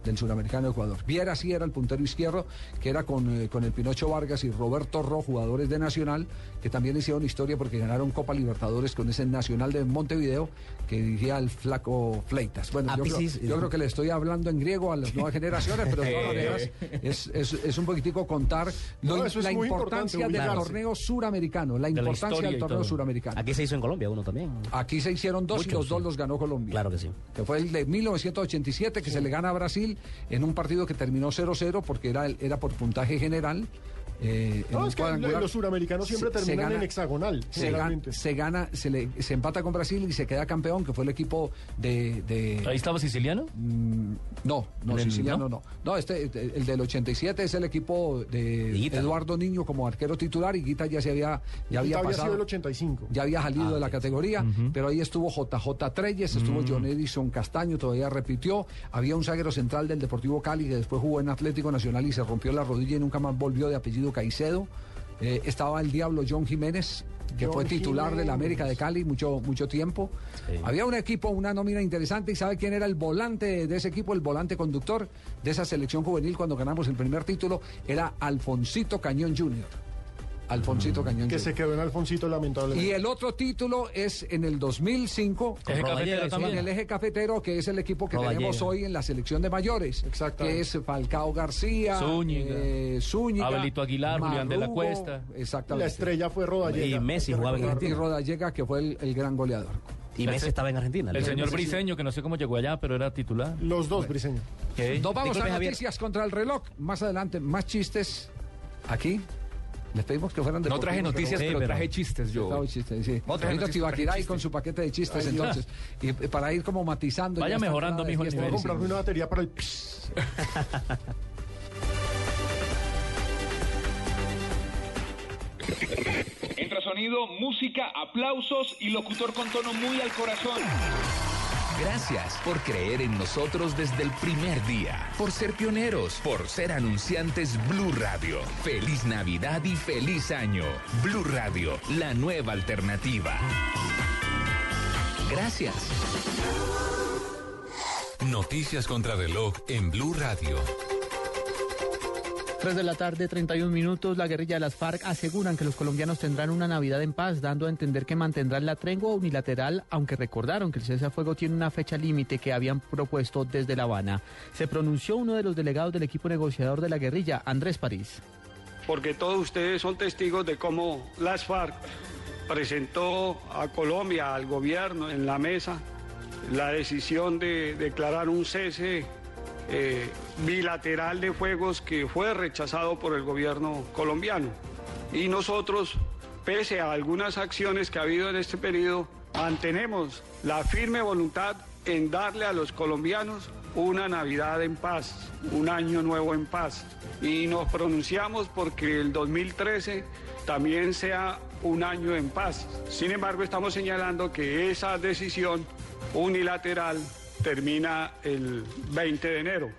S2: del suramericano de Ecuador. Viera sí era el puntero izquierdo, que era con, eh, con el Pinocho Vargas y Roberto Ro, jugadores de Nacional, que también hicieron historia porque ganaron Copa Libertadores con ese Nacional de Montevideo que dirigía el flaco Fleitas. Bueno, yo creo,
S23: Apisis,
S2: yo creo que le estoy hablando en griego a las nuevas [laughs] generaciones, pero de todas maneras es, es, es un poquitico contar
S3: No,
S2: la importancia del torneo suramericano, la importancia del torneo suramericano.
S23: Aquí se hizo en Colombia uno también.
S2: Aquí se hicieron dos y los dos los ganó Colombia.
S23: Claro que sí.
S2: Que fue el de 1987 que se le gana a Brasil en un partido que terminó 0-0 porque era, era por puntaje general. Eh,
S3: No, es que los suramericanos siempre
S2: Se- se
S3: terminan
S2: gana-
S3: en hexagonal,
S2: Se gana,
S3: generalmente.
S2: se gana, se, le, se empata con Brasil y se queda campeón, que fue el equipo de... de-
S10: ¿Ahí estaba siciliano?
S2: Mm, no, no,
S10: ¿En el-
S2: siciliano
S10: no?
S2: no. No, este, el del 87 es el equipo de Eduardo Niño como arquero titular y Guita ya se había, ya había
S3: había
S2: pasado.
S3: sido el 85.
S2: Ya había salido
S3: Ah,
S2: de la categoría, pero ahí estuvo JJ Treyes, estuvo
S3: Mm.
S2: John Edison Castaño, todavía repitió. Había un zaguero central del Deportivo Cali que después jugó en Atlético Nacional y se rompió la rodilla y nunca más volvió de apellido Caicedo. Eh, estaba el Diablo John Jiménez, que
S3: John
S2: fue titular de la. América de Cali mucho, mucho tiempo. Había un equipo, una nómina interesante, y ¿sabe quién era el volante de ese equipo, el volante conductor de esa selección juvenil cuando ganamos el primer título? Era Alfonsito Cañón Jr. Alfonsito Cañón
S3: Que se quedó en Alfonsito, lamentablemente.
S2: Y el otro título es en el 2005
S3: Eje cafetero
S2: en el eje cafetero, que es el equipo que tenemos hoy en la selección de mayores, que es Falcao García,
S10: Zúñiga.
S2: eh, Zúñiga,
S10: Abelito Aguilar, Julián de la
S2: Marrugo,
S10: Cuesta.
S2: Exactamente.
S3: La estrella fue Rodallega.
S23: Y Messi jugaba en Argentina.
S2: Y Rodallega, que fue el, el gran goleador.
S23: Y Messi estaba en Argentina.
S10: El señor Briseño, que no sé cómo llegó allá, pero era titular.
S3: Los dos, Briseño.
S2: Nos vamos
S23: Disculpe,
S2: a
S23: Javier.
S2: noticias contra el reloj. Más adelante, más chistes aquí. Les pedimos que fueran
S8: No traje noticias, pero traje chistes yo.
S2: Trajo chistes, sí.
S8: No traje noticias, traje
S2: ahí con
S8: chistes.
S2: su paquete de chistes,
S3: Ay,
S2: entonces. Y, y para ir como matizando.
S10: Vaya mejorando,
S2: de
S10: mijo.
S3: Voy a comprarme una batería para el...
S8: Entra sonido, música, aplausos y locutor con tono muy al corazón.
S26: Gracias por creer en nosotros desde el primer día, por ser pioneros, por ser anunciantes Blue Radio. Feliz Navidad y feliz año. Blue Radio, la nueva alternativa. Gracias.
S7: Noticias contra reloj en Blue Radio.
S17: 3 de la tarde, 31 minutos. La guerrilla de las FARC aseguran que los colombianos tendrán una Navidad en paz, dando a entender que mantendrán la tregua unilateral, aunque recordaron que el cese a fuego tiene una fecha límite que habían propuesto desde La Habana. Se pronunció uno de los delegados del equipo negociador de la guerrilla, Andrés París.
S27: porque todos ustedes son testigos de cómo las FARC presentó a Colombia, al gobierno, en la mesa, la decisión de declarar un cese eh, bilateral de fuegos que fue rechazado por el gobierno colombiano. Y nosotros, pese a algunas acciones que ha habido en este periodo, mantenemos la firme voluntad en darle a los colombianos una Navidad en paz, un año nuevo en paz. Y nos pronunciamos porque el 2013 también sea un año en paz. Sin embargo, estamos señalando que esa decisión unilateral termina el 20 de enero.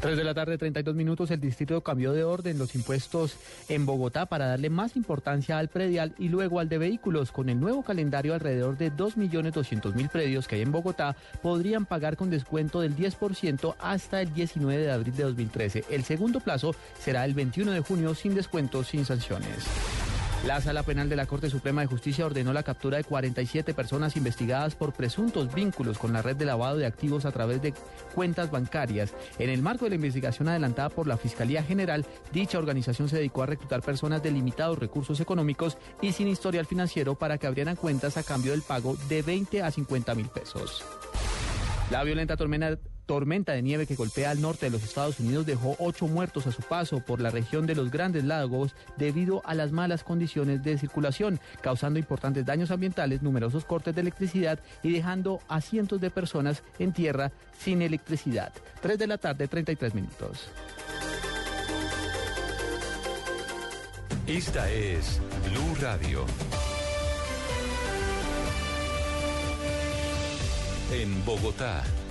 S17: 3 de la tarde, 32 minutos, el distrito cambió de orden los impuestos en Bogotá para darle más importancia al predial y luego al de vehículos. Con el nuevo calendario, alrededor de 2.200.000 predios que hay en Bogotá podrían pagar con descuento del 10% hasta el 19 de abril de 2013. El segundo plazo será el 21 de junio sin descuentos, sin sanciones. La Sala Penal de la Corte Suprema de Justicia ordenó la captura de 47 personas investigadas por presuntos vínculos con la red de lavado de activos a través de cuentas bancarias. En el marco de la investigación adelantada por la Fiscalía General, dicha organización se dedicó a reclutar personas de limitados recursos económicos y sin historial financiero para que abrieran cuentas a cambio del pago de 20 a 50 mil pesos. La violenta tormenta, tormenta de nieve que golpea al norte de los Estados Unidos dejó ocho muertos a su paso por la región de los Grandes Lagos debido a las malas condiciones de circulación, causando importantes daños ambientales, numerosos cortes de electricidad y dejando a cientos de personas en tierra sin electricidad. 3 de la tarde, 33 minutos.
S7: Esta es Blue Radio. En Bogotá,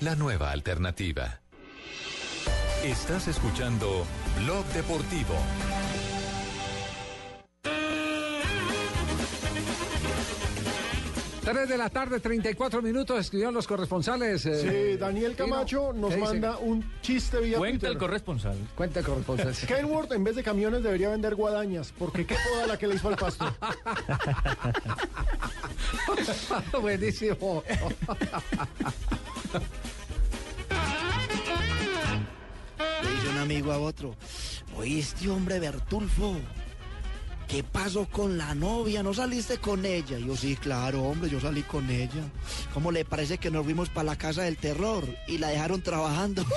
S7: la nueva alternativa. Estás escuchando Blog Deportivo.
S2: Tres de la tarde, 34 minutos, escribieron los corresponsales. eh,
S3: Sí, Daniel Camacho nos manda un chiste vía
S10: Cuenta
S3: Twitter.
S10: el corresponsal.
S2: Cuenta el corresponsal. [laughs]
S3: Kenworth en vez de camiones debería vender guadañas, porque qué poda la que le hizo al pasto. [laughs]
S2: Buenísimo. [laughs]
S22: Le dice un amigo a otro, oíste hombre Bertulfo, ¿qué pasó con la novia? ¿No saliste con ella? Y yo sí, claro, hombre, yo salí con ella. ¿Cómo le parece que nos fuimos para la casa del terror y la dejaron trabajando? [laughs]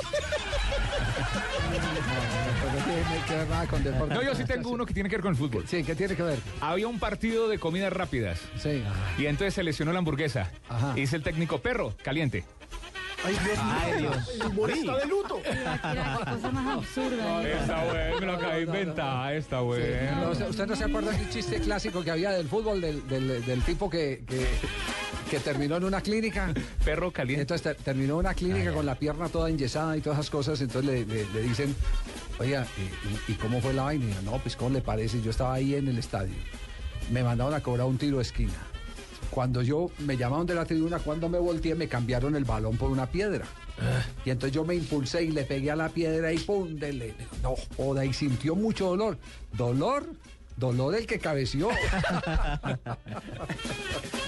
S8: No, yo sí tengo uno que tiene que ver con el fútbol.
S2: Sí, ¿qué tiene que ver?
S8: Había un partido de comidas rápidas.
S2: Sí.
S8: Y entonces se lesionó la hamburguesa. Y dice el técnico, perro, caliente.
S3: Ay, Dios
S8: Ay,
S3: mío.
S8: Dios.
S3: El humorista de luto.
S5: cosa más absurda.
S8: Está bueno, me lo acabé de inventar, está bueno.
S2: No, ¿Usted usted no se acuerda del chiste clásico que había del fútbol, del, del- del tipo que, que, que terminó en una clínica?
S8: Perro caliente.
S2: Entonces ter- terminó en una clínica con la pierna toda enyesada y todas esas cosas. Entonces le, le- le dicen, oiga, ¿y, y- y cómo fue la vaina? Y yo, no, pues ¿cómo le parece? Yo estaba ahí en el estadio. Me mandaron a cobrar un tiro de esquina. Cuando yo me llamaron de la tribuna, cuando me volteé, me cambiaron el balón por una piedra. Y entonces yo me impulsé y le pegué a la piedra y pum, dele. No joda, y sintió mucho dolor. ¿Dolor? Dolor el que cabeció. [laughs]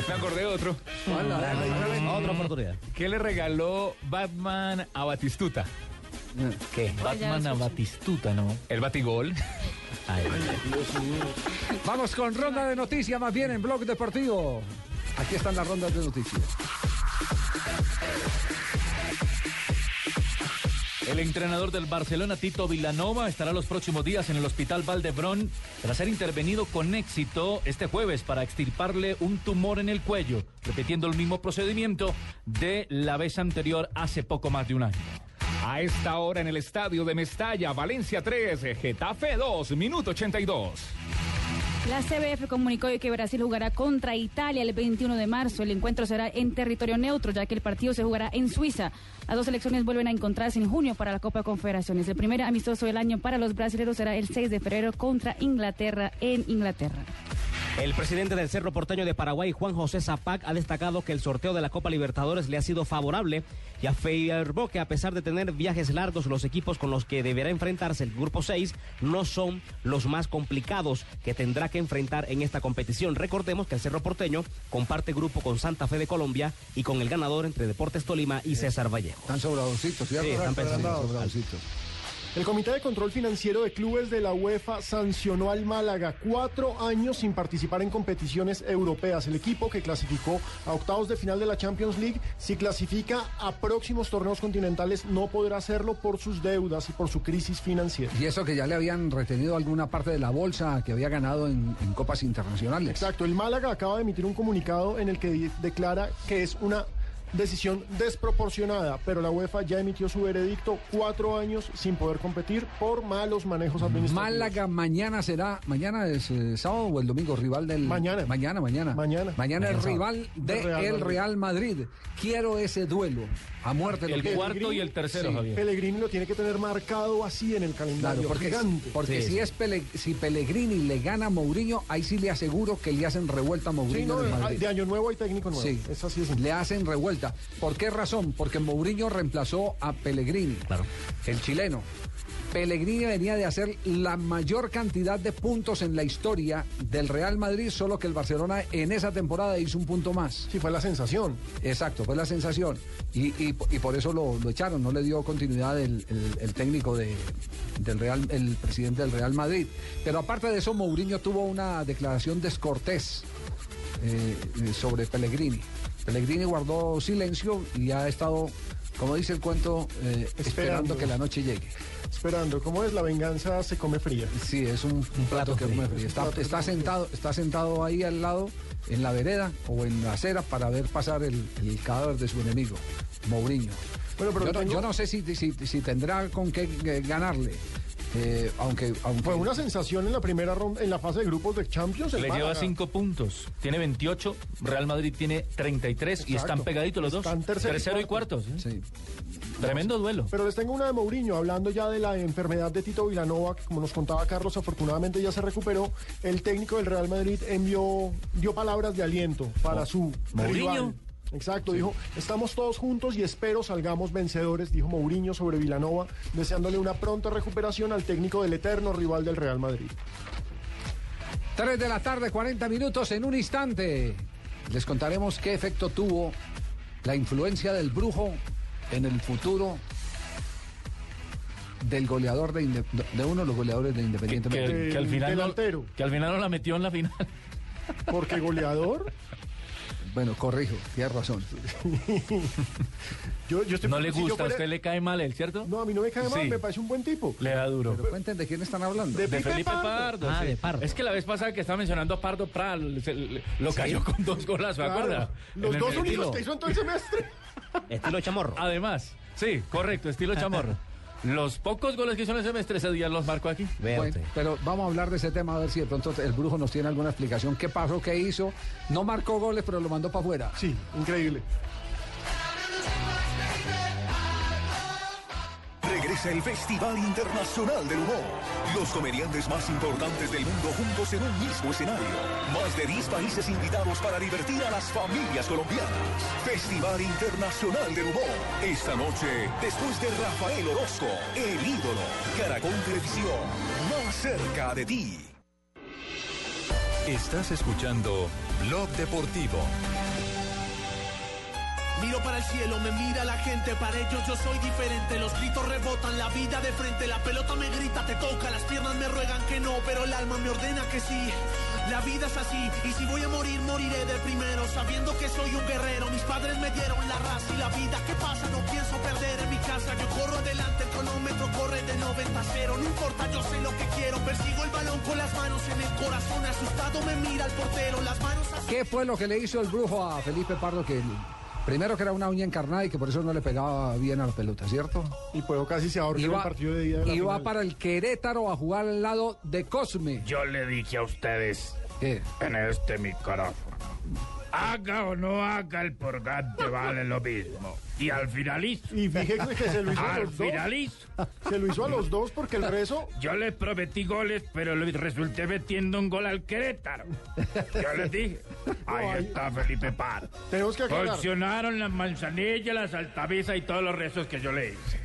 S8: Me acordé de otro.
S23: Otra oportunidad.
S8: ¿Qué le regaló Batman a Batistuta?
S10: ¿Qué? Batman a Batistuta, ¿no?
S8: El batigol.
S2: Vamos con ronda de noticias, más bien en Blog Deportivo. Aquí están las rondas de noticias.
S10: El entrenador del Barcelona, Tito Villanova, estará los próximos días en el Hospital Valdebrón tras ser intervenido con éxito este jueves para extirparle un tumor en el cuello, repitiendo el mismo procedimiento de la vez anterior hace poco más de un año.
S8: A esta hora en el estadio de Mestalla, Valencia 3, Getafe 2, minuto 82.
S5: La CBF comunicó hoy que Brasil jugará contra Italia el 21 de marzo. El encuentro será en territorio neutro, ya que el partido se jugará en Suiza. Las dos selecciones vuelven a encontrarse en junio para la Copa de Confederaciones. El primer amistoso del año para los brasileños será el 6 de febrero contra Inglaterra en Inglaterra.
S23: El presidente del Cerro Porteño de Paraguay, Juan José Zapac, ha destacado que el sorteo de la Copa Libertadores le ha sido favorable y afirmó que a pesar de tener viajes largos, los equipos con los que deberá enfrentarse el Grupo 6 no son los más complicados que tendrá que enfrentar en esta competición. Recordemos que el Cerro Porteño comparte grupo con Santa Fe de Colombia y con el ganador entre Deportes Tolima y César Vallejo.
S2: Están sobradorcitos, ¿cierto?
S23: Sí, están.
S3: El Comité de Control Financiero de Clubes de la UEFA sancionó al Málaga cuatro años sin participar en competiciones europeas. El equipo que clasificó a octavos de final de la Champions League, si clasifica a próximos torneos continentales, no podrá hacerlo por sus deudas y por su crisis financiera.
S2: Y eso que ya le habían retenido alguna parte de la bolsa que había ganado en, en copas internacionales.
S3: Exacto, el Málaga acaba de emitir un comunicado en el que declara que es una decisión desproporcionada, pero la UEFA ya emitió su veredicto, cuatro años sin poder competir por malos manejos administrativos.
S2: Málaga mañana será, mañana es eh, sábado o el domingo, rival del...
S3: Mañana.
S2: Mañana, mañana.
S3: Mañana.
S2: Mañana es
S3: Mañana.
S2: rival
S3: De
S2: de
S3: Real
S2: el. Real Madrid. Quiero ese duelo a muerte.
S10: El cuarto y el tercero,
S2: Sí.
S10: Javier.
S3: Pellegrini lo tiene que tener marcado así en el calendario,
S2: Claro, porque,
S3: gigante.
S2: porque si es Pele- si Pellegrini le gana a Mourinho, ahí sí le aseguro que le hacen revuelta a Mourinho
S3: Sí, no,
S2: Madrid.
S3: de año nuevo hay técnico nuevo.
S2: Sí,
S3: Es así de
S2: le hacen revuelta. ¿Por qué razón? Porque Mourinho reemplazó a Pellegrini, el chileno. Pellegrini venía de hacer la mayor cantidad de puntos en la historia del Real Madrid, solo que el Barcelona en esa temporada hizo un punto más.
S3: Sí, fue la sensación.
S2: Exacto, fue la sensación. Y, y- y por eso lo, lo echaron, no le dio continuidad el, el- el técnico de, del Real, el presidente del Real Madrid. Pero aparte de eso, Mourinho tuvo una declaración descortés eh, eh, sobre Pellegrini. Pellegrini guardó silencio y ha estado, como dice el cuento, eh, esperando.
S3: Esperando.
S2: que la noche llegue.
S3: Esperando, ¿cómo es? La venganza se come fría.
S2: Sí, es un, un plato que come frío. Está, está sentado, está sentado ahí al lado, en la vereda o en la acera para ver pasar el, el cadáver de su enemigo, Mourinho.
S3: Bueno, pero
S2: yo, no,
S3: tengo-
S2: yo no sé si, si, si tendrá con qué eh, ganarle. Eh, aunque, aunque
S3: Fue una sensación en la primera ronda, en la fase de grupos de Champions.
S10: Le lleva
S3: Málaga.
S10: cinco puntos. Tiene 28. Real Madrid tiene 33 y
S3: Exacto.
S10: están pegaditos los dos.
S3: Están tercero y
S10: Tercero y
S3: cuarto.
S10: cuartos. ¿eh? Tremendo duelo.
S3: Pero les tengo una de Mourinho, hablando ya de la enfermedad de Tito Vilanova, que como nos contaba Carlos, afortunadamente ya se recuperó. El técnico del Real Madrid envió, dio palabras de aliento para
S10: Oh,
S3: su
S10: Mourinho.
S3: rival. Exacto, dijo, estamos todos juntos y espero salgamos vencedores, dijo Mourinho sobre Vilanova, deseándole una pronta recuperación al técnico del eterno rival del Real Madrid.
S2: 3 de la tarde, 40 minutos en un instante. Les contaremos qué efecto tuvo la influencia del brujo en el futuro del goleador de, Inde- de uno de los goleadores de Independiente
S10: Que, que al final no,
S3: delantero.
S10: que al final no la metió en la final.
S3: Porque goleador.
S2: Bueno, corrijo, tienes razón. [laughs]
S3: Yo, yo estoy
S10: No le
S3: si yo
S10: gusta, a usted le cae mal él, ¿cierto?
S3: No, a mí no me cae mal,
S10: Sí.
S3: me parece un buen tipo.
S10: Le da duro.
S2: Pero cuenten de quién están hablando.
S3: De
S10: Felipe
S3: Pardo.
S10: Pardo.
S17: Ah,
S10: sí.
S17: de Pardo.
S10: Es que la vez pasada que estaba mencionando a Pardo Pral, se- le- lo
S2: Sí.
S10: cayó con dos golas, ¿se
S3: Claro,
S10: acuerda?
S3: Los dos únicos que hizo en todo el semestre. [laughs]
S23: Estilo chamorro.
S10: Además, sí, correcto, estilo chamorro. [laughs] Los pocos goles que hizo en el semestre ese día los marcó aquí.
S2: Bueno, pero vamos a hablar de ese tema a ver si de pronto el brujo nos tiene alguna explicación. ¿Qué pasó? ¿Qué hizo? No marcó goles, pero lo mandó para afuera.
S3: Sí, increíble.
S4: Regresa el Festival Internacional del Humor. Los comediantes más importantes del mundo juntos en un mismo escenario. Más de 10 países invitados para divertir a las familias colombianas. Festival Internacional del Humor. Esta noche, después de Rafael Orozco, el ídolo. Caracol Televisión, más cerca de ti.
S7: Estás escuchando Blog Deportivo.
S28: Miro para el cielo, me mira la gente, para ellos yo soy diferente. Los gritos rebotan, la vida de frente, la pelota me grita, te toca, las piernas me ruegan que no, pero el alma me ordena que sí. La vida es así, y si voy a morir, moriré de primero, sabiendo que soy un guerrero. Mis padres me dieron la raza y la vida. ¿Qué pasa? No pienso perder en mi casa. Yo corro adelante, el cronómetro corre de 90 a 0. No importa, yo sé lo que quiero. Persigo el balón con las manos en el corazón. Asustado me mira el portero, las manos así.
S2: ¿Qué fue lo que le hizo el brujo a Felipe Pardo? Que primero que era una uña encarnada y que por eso no le pegaba bien a la pelota, ¿cierto?
S3: Y puedo casi se ahorca en el partido de día de la
S2: iba
S3: final.
S2: para el Querétaro a jugar al lado de Cosme.
S8: Yo le dije a ustedes
S2: ¿Qué?
S8: en este micrófono. Haga o no haga el purgante vale lo mismo. Y al final hizo.
S3: Y fíjese que se lo hizo a
S8: Al
S3: los dos.
S8: final hizo.
S3: Se lo hizo a los dos porque el rezo.
S8: Yo les prometí goles, pero resulté metiendo un gol al Querétaro. Yo les dije. Ahí está Felipe Par.
S3: Tenemos que aclarar.
S8: Funcionaron las manzanillas, las altavisas y todos los rezos que yo le hice.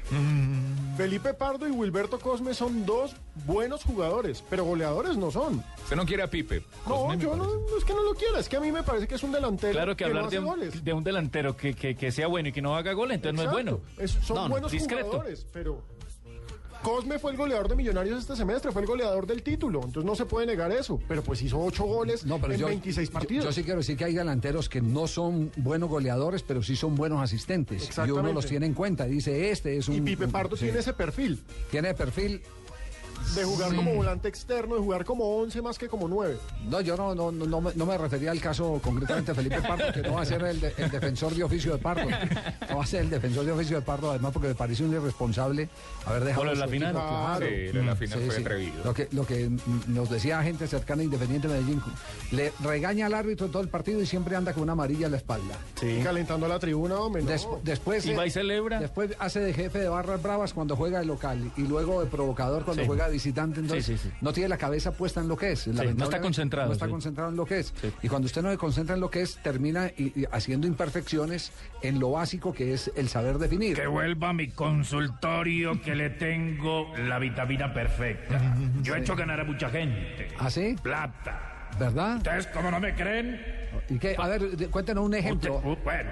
S3: Felipe Pardo y Wilberto Cosme son dos buenos jugadores, pero goleadores no son.
S8: Usted no quiere a Pipe.
S3: No, yo no, no es que no lo quiera, es que a mí me parece que es un delantero
S10: Claro que hablar
S3: hace
S10: de
S3: goles.
S10: un, de un delantero que, que- que sea bueno y que no haga goles, entonces no es bueno.
S3: Es- son
S10: No, no,
S3: buenos
S10: discreto.
S3: jugadores, pero Cosme fue el goleador de Millonarios este semestre, fue el goleador del título, entonces no se puede negar eso, pero pues hizo ocho goles
S2: No, pero
S3: en
S2: yo,
S3: 26
S2: yo-
S3: partidos.
S2: Yo, sí quiero decir que hay delanteros que no son buenos goleadores, pero sí son buenos asistentes. Y uno los tiene en cuenta. Dice, este es un.
S3: y Pipe
S2: un-
S3: Pardo
S2: sí.
S3: tiene ese perfil
S2: Tiene perfil.
S3: De jugar
S2: Sí.
S3: como volante externo, de jugar como 11 más que como 9.
S2: No, yo no, no, no, no me, no me refería al caso concretamente de Felipe Pardo, que no va a ser el, de- el defensor de oficio de Pardo. No va a ser el defensor de oficio de Pardo, además porque me parece un irresponsable haber dejado.
S10: De
S2: su
S10: la final.
S2: equipo, claro.
S8: Sí, de la final fue atrevido.
S2: Lo que, lo que nos decía gente cercana a Independiente Medellín, le regaña al árbitro todo el partido y siempre anda con una amarilla en la espalda.
S3: Calentando la tribuna, hombre. no.
S2: Des- después,
S10: Y va y celebra.
S2: Después hace de jefe de barras bravas cuando juega de local y luego de provocador cuando
S10: Sí.
S2: juega de visitante. Entonces
S10: Sí, sí, sí.
S2: no tiene la cabeza puesta en lo que es.
S10: no está concentrado,
S2: No está
S10: sí.
S2: concentrado en lo que es. Y cuando usted no se concentra en lo que es, termina y- y haciendo imperfecciones en lo básico que es el saber definir.
S29: Que vuelva a mi consultorio que le tengo la vitamina perfecta. [laughs] Yo he hecho ganar a mucha gente.
S2: ¿Ah, sí?
S29: Plata.
S2: ¿Verdad?
S29: ¿Ustedes como no me creen?
S2: ¿Y qué? A ver, cuéntenos un ejemplo.
S29: Uh, bueno,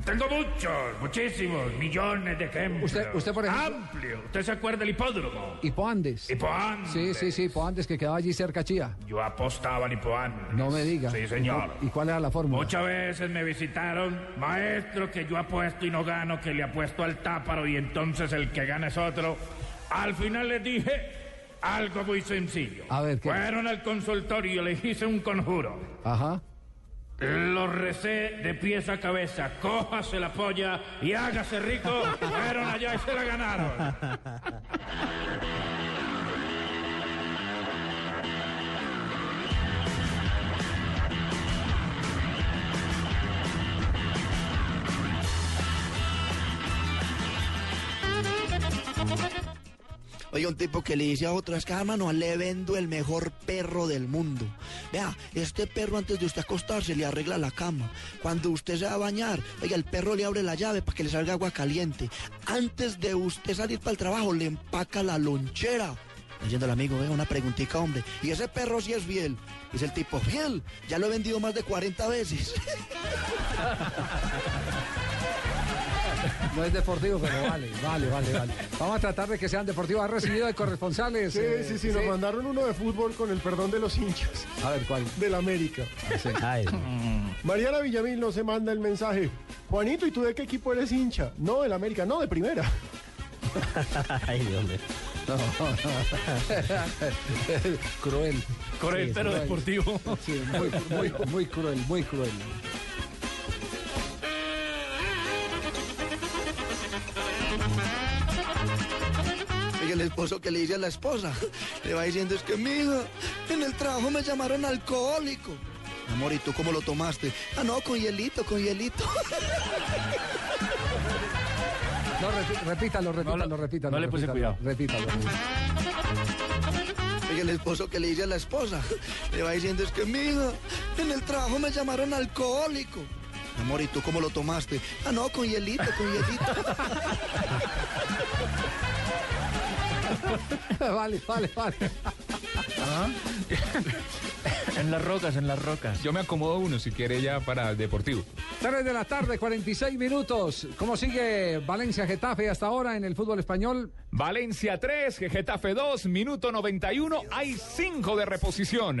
S29: tengo muchos, muchísimos, millones de ejemplos.
S2: Usted- usted, por ejemplo-
S29: Amplio. ¿Usted se acuerda del hipódromo?
S2: Hipoandes.
S29: Hipoandes.
S2: Sí, sí, sí, Hipoandes que quedaba allí cerca Chía.
S29: Yo apostaba en Hipoandes.
S2: No me diga.
S29: Sí, señor.
S2: ¿Y cuál era la fórmula?
S29: Muchas veces me visitaron, maestro, que yo apuesto y no gano, que le apuesto al táparo y entonces el que gana es otro. Al final les dije algo muy sencillo.
S2: A ver, ¿qué?
S29: Fueron al consultorio, le hice un conjuro.
S2: Ajá.
S29: Lo recé de pies a cabeza, cójase la polla y hágase rico. Fueron allá y se la ganaron.
S22: Oye, un tipo que le dice a otro, es que hermano, le vendo el mejor perro del mundo. Vea, este perro antes de usted acostarse le arregla la cama. Cuando usted se va a bañar, oiga, el perro le abre la llave para que le salga agua caliente. Antes de usted salir para el trabajo, le empaca la lonchera. Diciendo el amigo, vea, una preguntita, hombre. Y ese perro sí es fiel. Dice el tipo, fiel, ya lo he vendido más de 40 veces. [laughs]
S2: No es deportivo, pero vale, vale, vale, vale. Vamos a tratar de que sean deportivos. ¿Ha recibido de corresponsales?
S3: Sí,
S2: eh,
S3: sí, sí, nos mandaron uno de fútbol con el perdón de los hinchas.
S2: A ver, ¿cuál?
S3: Del América. Mariana Villamil nos se manda el mensaje. Juanito, ¿y tú de qué equipo eres hincha? No, del América, no, de primera. [laughs]
S23: Ay, Dios mío. [laughs]
S2: cruel.
S10: Cruel,
S2: Sí,
S10: pero
S2: cruel.
S10: deportivo.
S2: Sí, muy, muy, muy cruel, muy cruel.
S22: Esposo que le dice a la esposa, [laughs] le va diciendo, es que mi hija, en el trabajo me llamaron alcohólico. Amor, ¿y tú cómo lo tomaste? Ah, no, con hielito, con hielito. [laughs]
S2: No, repítalo, repítalo, repítalo.
S10: no le puse cuidado.
S2: Repítalo.
S22: El esposo que le dice a la esposa, [laughs] le va diciendo, es que mi hija, en el trabajo me llamaron alcohólico. Amor, ¿y tú cómo lo tomaste? Ah, no, con hielito, con hielito. [laughs]
S2: vale, vale, vale.
S10: En las rocas, en las rocas.
S8: Yo me acomodo uno si quiere ya para deportivo.
S2: 3 de la tarde, 46 minutos. ¿Cómo sigue Valencia Getafe hasta ahora en el fútbol español?
S8: Valencia 3, Getafe 2, minuto 91. Hay 5 de reposición.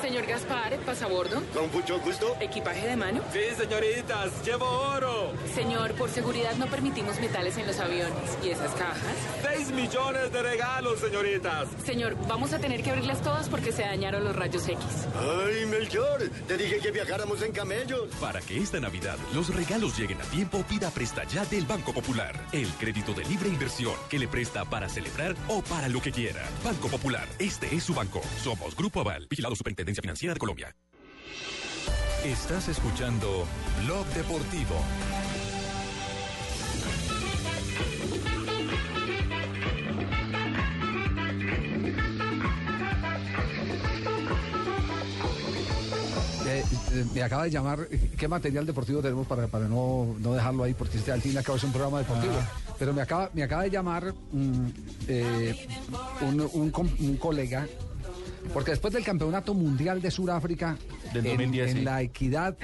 S30: Señor Gaspar, pasabordo.
S31: Con mucho gusto.
S30: ¿Equipaje de mano?
S31: Sí, señoritas, llevo oro.
S30: Señor, por seguridad no permitimos metales en los aviones. ¿Y esas cajas?
S31: Seis millones de regalos, señoritas.
S30: Señor, vamos a tener que abrirlas todas porque se dañaron los rayos X.
S31: Ay, Melchor, te dije que viajáramos en camellos.
S32: Para que esta Navidad los regalos lleguen a tiempo, pida Presta Ya del Banco Popular. El crédito de libre inversión que le presta para celebrar o para lo que quiera. Banco Popular, este es su banco. Somos Grupo Aval, vigilado Superintendencia Financiera de Colombia.
S7: Estás escuchando Blog Deportivo.
S2: Eh, eh, me acaba de llamar, ¿qué material deportivo tenemos para, para no, no dejarlo ahí? Porque este al fin y al cabo es un programa deportivo. pero me acaba, me acaba de llamar mm, eh, un, un un colega, porque después del Campeonato Mundial de Sudáfrica,
S10: Del
S2: en,
S10: 2010,
S2: en
S10: sí.
S2: la Equidad,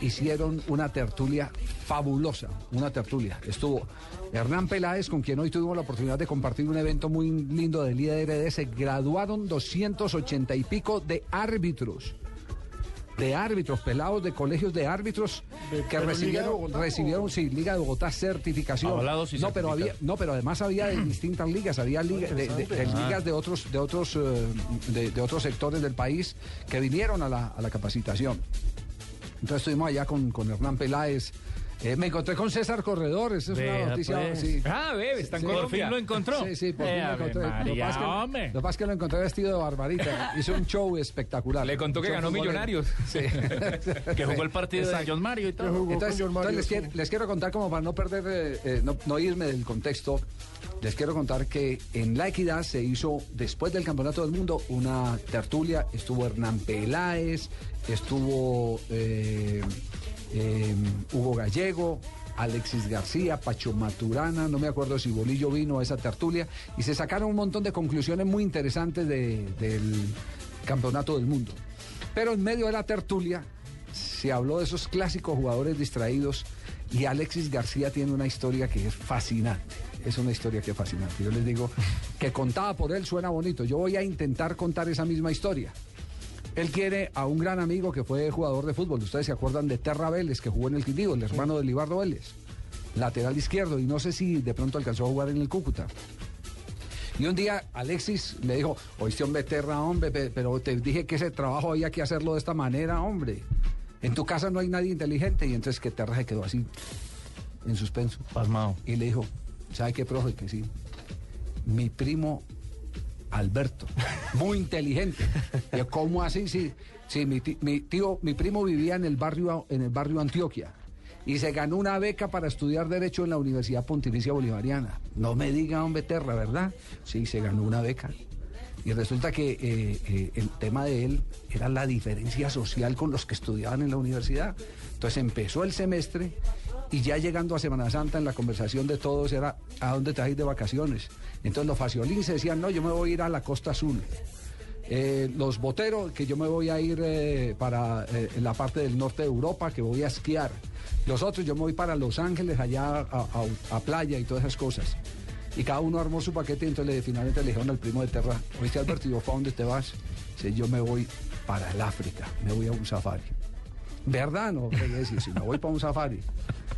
S2: hicieron una tertulia fabulosa, una tertulia. Estuvo Hernán Peláez, con quien hoy tuvimos la oportunidad de compartir un evento muy lindo del IDRD. Se graduaron 280 y pico de árbitros. De árbitros, pelados de colegios de árbitros
S3: De-
S2: que recibieron,
S3: Bogotá,
S2: recibieron, sí, Liga de Bogotá certificación.
S10: Avalados y
S2: no, pero había, no, pero además había de distintas ligas, había liga- de, de- de
S10: Ah.
S2: ligas de otros, de otros, eh, de, de otros sectores del país que vinieron a la, a la capacitación. Entonces estuvimos allá con, con Hernán Peláez. Eh, me encontré con César Corredor, esa es una
S10: Vea,
S2: noticia.
S10: pues.
S2: sí.
S8: Ah, ve, está en
S2: Sí,
S8: Colombia.
S10: Por fin lo encontró.
S2: Sí, sí, por fin
S10: Eh,
S2: lo
S10: Ave
S2: encontré. Lo que
S10: María,
S2: pasa es que-
S10: hombre.
S2: Lo que pasa es que lo encontré vestido de barbarita. [laughs] Hizo un show espectacular.
S8: Le contó
S2: Un
S8: que
S2: show
S8: ganó
S2: futbolero.
S8: Millonarios. [laughs]
S2: Sí. [laughs]
S10: Que jugó el partido de. John Mario y todo.
S2: Entonces, entonces les, quiero, les quiero contar, como para no perder, eh, eh, no, no irme del contexto, les quiero contar que en La Equidad se hizo, después del Campeonato del Mundo, una tertulia. Estuvo Hernán Peláez, estuvo eh, eh, Hugo Gallego. Alexis García, Pacho Maturana, no me acuerdo si Bolillo vino a esa tertulia, y se sacaron un montón de conclusiones muy interesantes de- del Campeonato del Mundo. Pero en medio de la tertulia se habló de esos clásicos jugadores distraídos y Alexis García tiene una historia que es fascinante. Es una historia que es fascinante. Yo les digo que contada por él suena bonito. Yo voy a intentar contar esa misma historia. Él quiere a un gran amigo que fue jugador de fútbol. Ustedes se acuerdan de Terra Vélez, que jugó en el Quindío, el hermano de Libardo Vélez. Lateral izquierdo. Y no sé si de pronto alcanzó a jugar en el Cúcuta. Y un día Alexis le dijo, oíste hombre Terra, hombre, pe- pero te dije que ese trabajo había que hacerlo de esta manera, hombre. En tu casa no hay nadie inteligente. Y entonces que Terra se quedó así, en suspenso.
S10: Pasmado.
S2: Y le dijo, ¿sabe qué, profe? Que sí. Mi primo Alberto, muy inteligente. [laughs] ¿Cómo así? Sí, sí mi, ti- mi tío, mi primo vivía en el barrio, en el barrio Antioquia y se ganó una beca para estudiar Derecho en la Universidad Pontificia Bolivariana. No me diga, hombre, Terra, ¿verdad? Sí, se ganó una beca. Y resulta que eh, eh, el tema de él era la diferencia social con los que estudiaban en la universidad. Entonces empezó el semestre y ya llegando a Semana Santa en la conversación de todos era ¿a dónde te de vacaciones? Entonces los faciolines decían, no, yo me voy a ir a la Costa Azul. Eh, los boteros, que yo me voy a ir eh, para eh, la parte del norte de Europa, que voy a esquiar. Los otros, yo me voy para Los Ángeles, allá a, playa y todas esas cosas. Y cada uno armó su paquete y entonces finalmente le dijeron al primo de Terra, oíste Alberto, ¿y para dónde te vas? Dice, yo me voy para el África, me voy a un safari. ¿Verdad? No, quería decir, si me voy para un safari.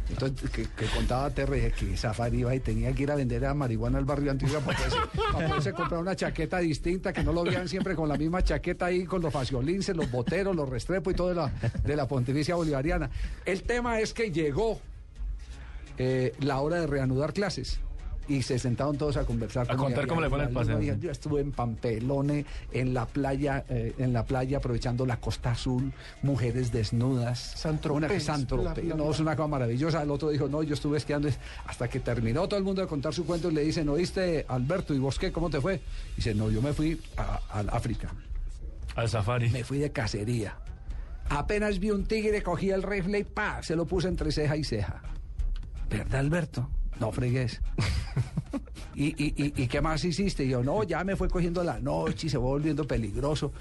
S2: Entonces, que, que contaba dije, que safari iba y tenía que ir a vender a marihuana al barrio antiguo para poderse, para poderse comprar una chaqueta distinta, que no lo vean siempre con la misma chaqueta ahí, con los faciolinces, los boteros, los restrepo y todo de la, de la pontificia bolivariana. El tema es que llegó eh, la hora de reanudar clases. Y se sentaron todos a conversar.
S10: A contar cómo le fue el paseo.
S2: Yo estuve en Pampelone, en la playa, eh, en la playa aprovechando la Costa Azul, mujeres desnudas.
S3: La- la-
S2: no, es una cosa maravillosa. El otro dijo, no, yo estuve esquiando hasta que terminó todo el mundo de contar su cuento y le dicen, ¿oíste, Alberto? ¿Y vos qué? ¿Cómo te fue? Dice, no, yo me fui a- al África.
S10: Al safari.
S2: Me fui de cacería. Apenas vi un tigre, cogí el rifle y pa, se lo puse entre ceja y ceja. ¿Verdad, Alberto? No fregues. [laughs] ¿Y, y, y, y qué más hiciste? Y yo, no, ya me fue cogiendo la noche y se fue volviendo peligroso.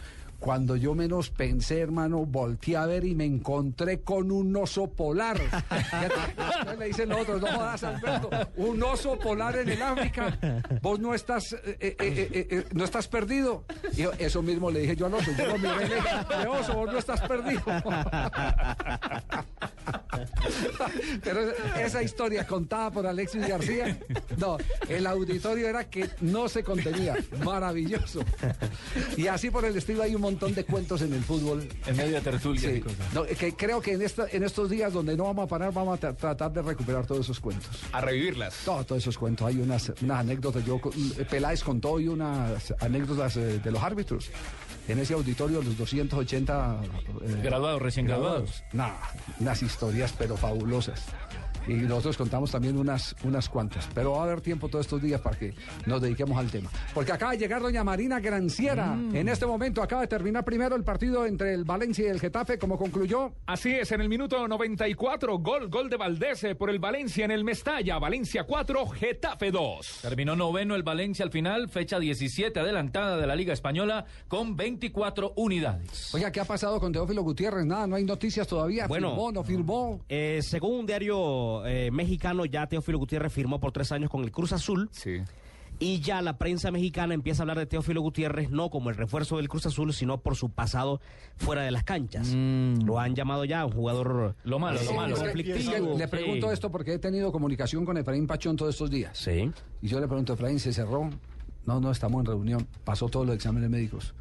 S2: Cuando yo menos pensé, hermano, volteé a ver y me encontré con un oso polar. [laughs] Entonces le dicen los otros, no jodas, Alberto, un oso polar en el África. Vos no estás, eh, eh, eh, no estás perdido. Y eso mismo le dije yo al oso. Yo lo miré y le dije, "Eh, oso, vos no estás perdido. [laughs] Pero esa historia contada por Alexis García, no, el auditorio era que no se contenía. Maravilloso. Y así por el estilo hay un montón de cuentos en el fútbol. [laughs]
S10: En medio de
S2: Sí. No, que creo que en, esta, en estos días donde no vamos a parar, vamos a tra- tratar de recuperar todos esos cuentos.
S8: A revivirlas.
S2: Todos, esos cuentos. Hay unas, unas anécdotas. Yo, eh, Peláez contó hoy unas anécdotas eh, de los árbitros. En ese auditorio, los 280 eh,
S10: Graduados, recién graduados.
S2: Nah, unas historias, pero fabulosas. Y nosotros contamos también unas, unas cuantas. Pero va a haber tiempo todos estos días para que nos dediquemos al tema. Porque acaba de llegar doña Marina Granciera.
S8: Mm.
S2: En este momento acaba de terminar primero el partido entre el Valencia y el Getafe, como concluyó.
S8: Así es, en el minuto 94, gol, gol de Valdés eh, por el Valencia en el Mestalla. Valencia 4, Getafe 2.
S10: Terminó noveno el Valencia al final, fecha 17 adelantada de la Liga Española con 24 unidades.
S2: Oiga, ¿qué ha pasado con Teófilo Gutiérrez? Nada, no hay noticias todavía.
S23: Bueno.
S2: ¿Firmó, no firmó?
S23: Eh, según un diario eh, mexicano, ya Teófilo Gutiérrez firmó por tres años con el Cruz Azul.
S8: Sí.
S23: Y ya la prensa mexicana empieza a hablar de Teófilo Gutiérrez no como el refuerzo del Cruz Azul, sino por su pasado fuera de las canchas. Lo han llamado ya un jugador
S10: Lo malo, lo malo.
S2: Es que-
S23: conflictivo.
S2: es que le
S23: Sí.
S2: pregunto esto porque he tenido comunicación con Efraín Pachón todos estos días.
S23: Sí.
S2: Y yo le pregunto, Efraín, ¿se cerró? No, no, estamos en reunión. Pasó todos los exámenes médicos.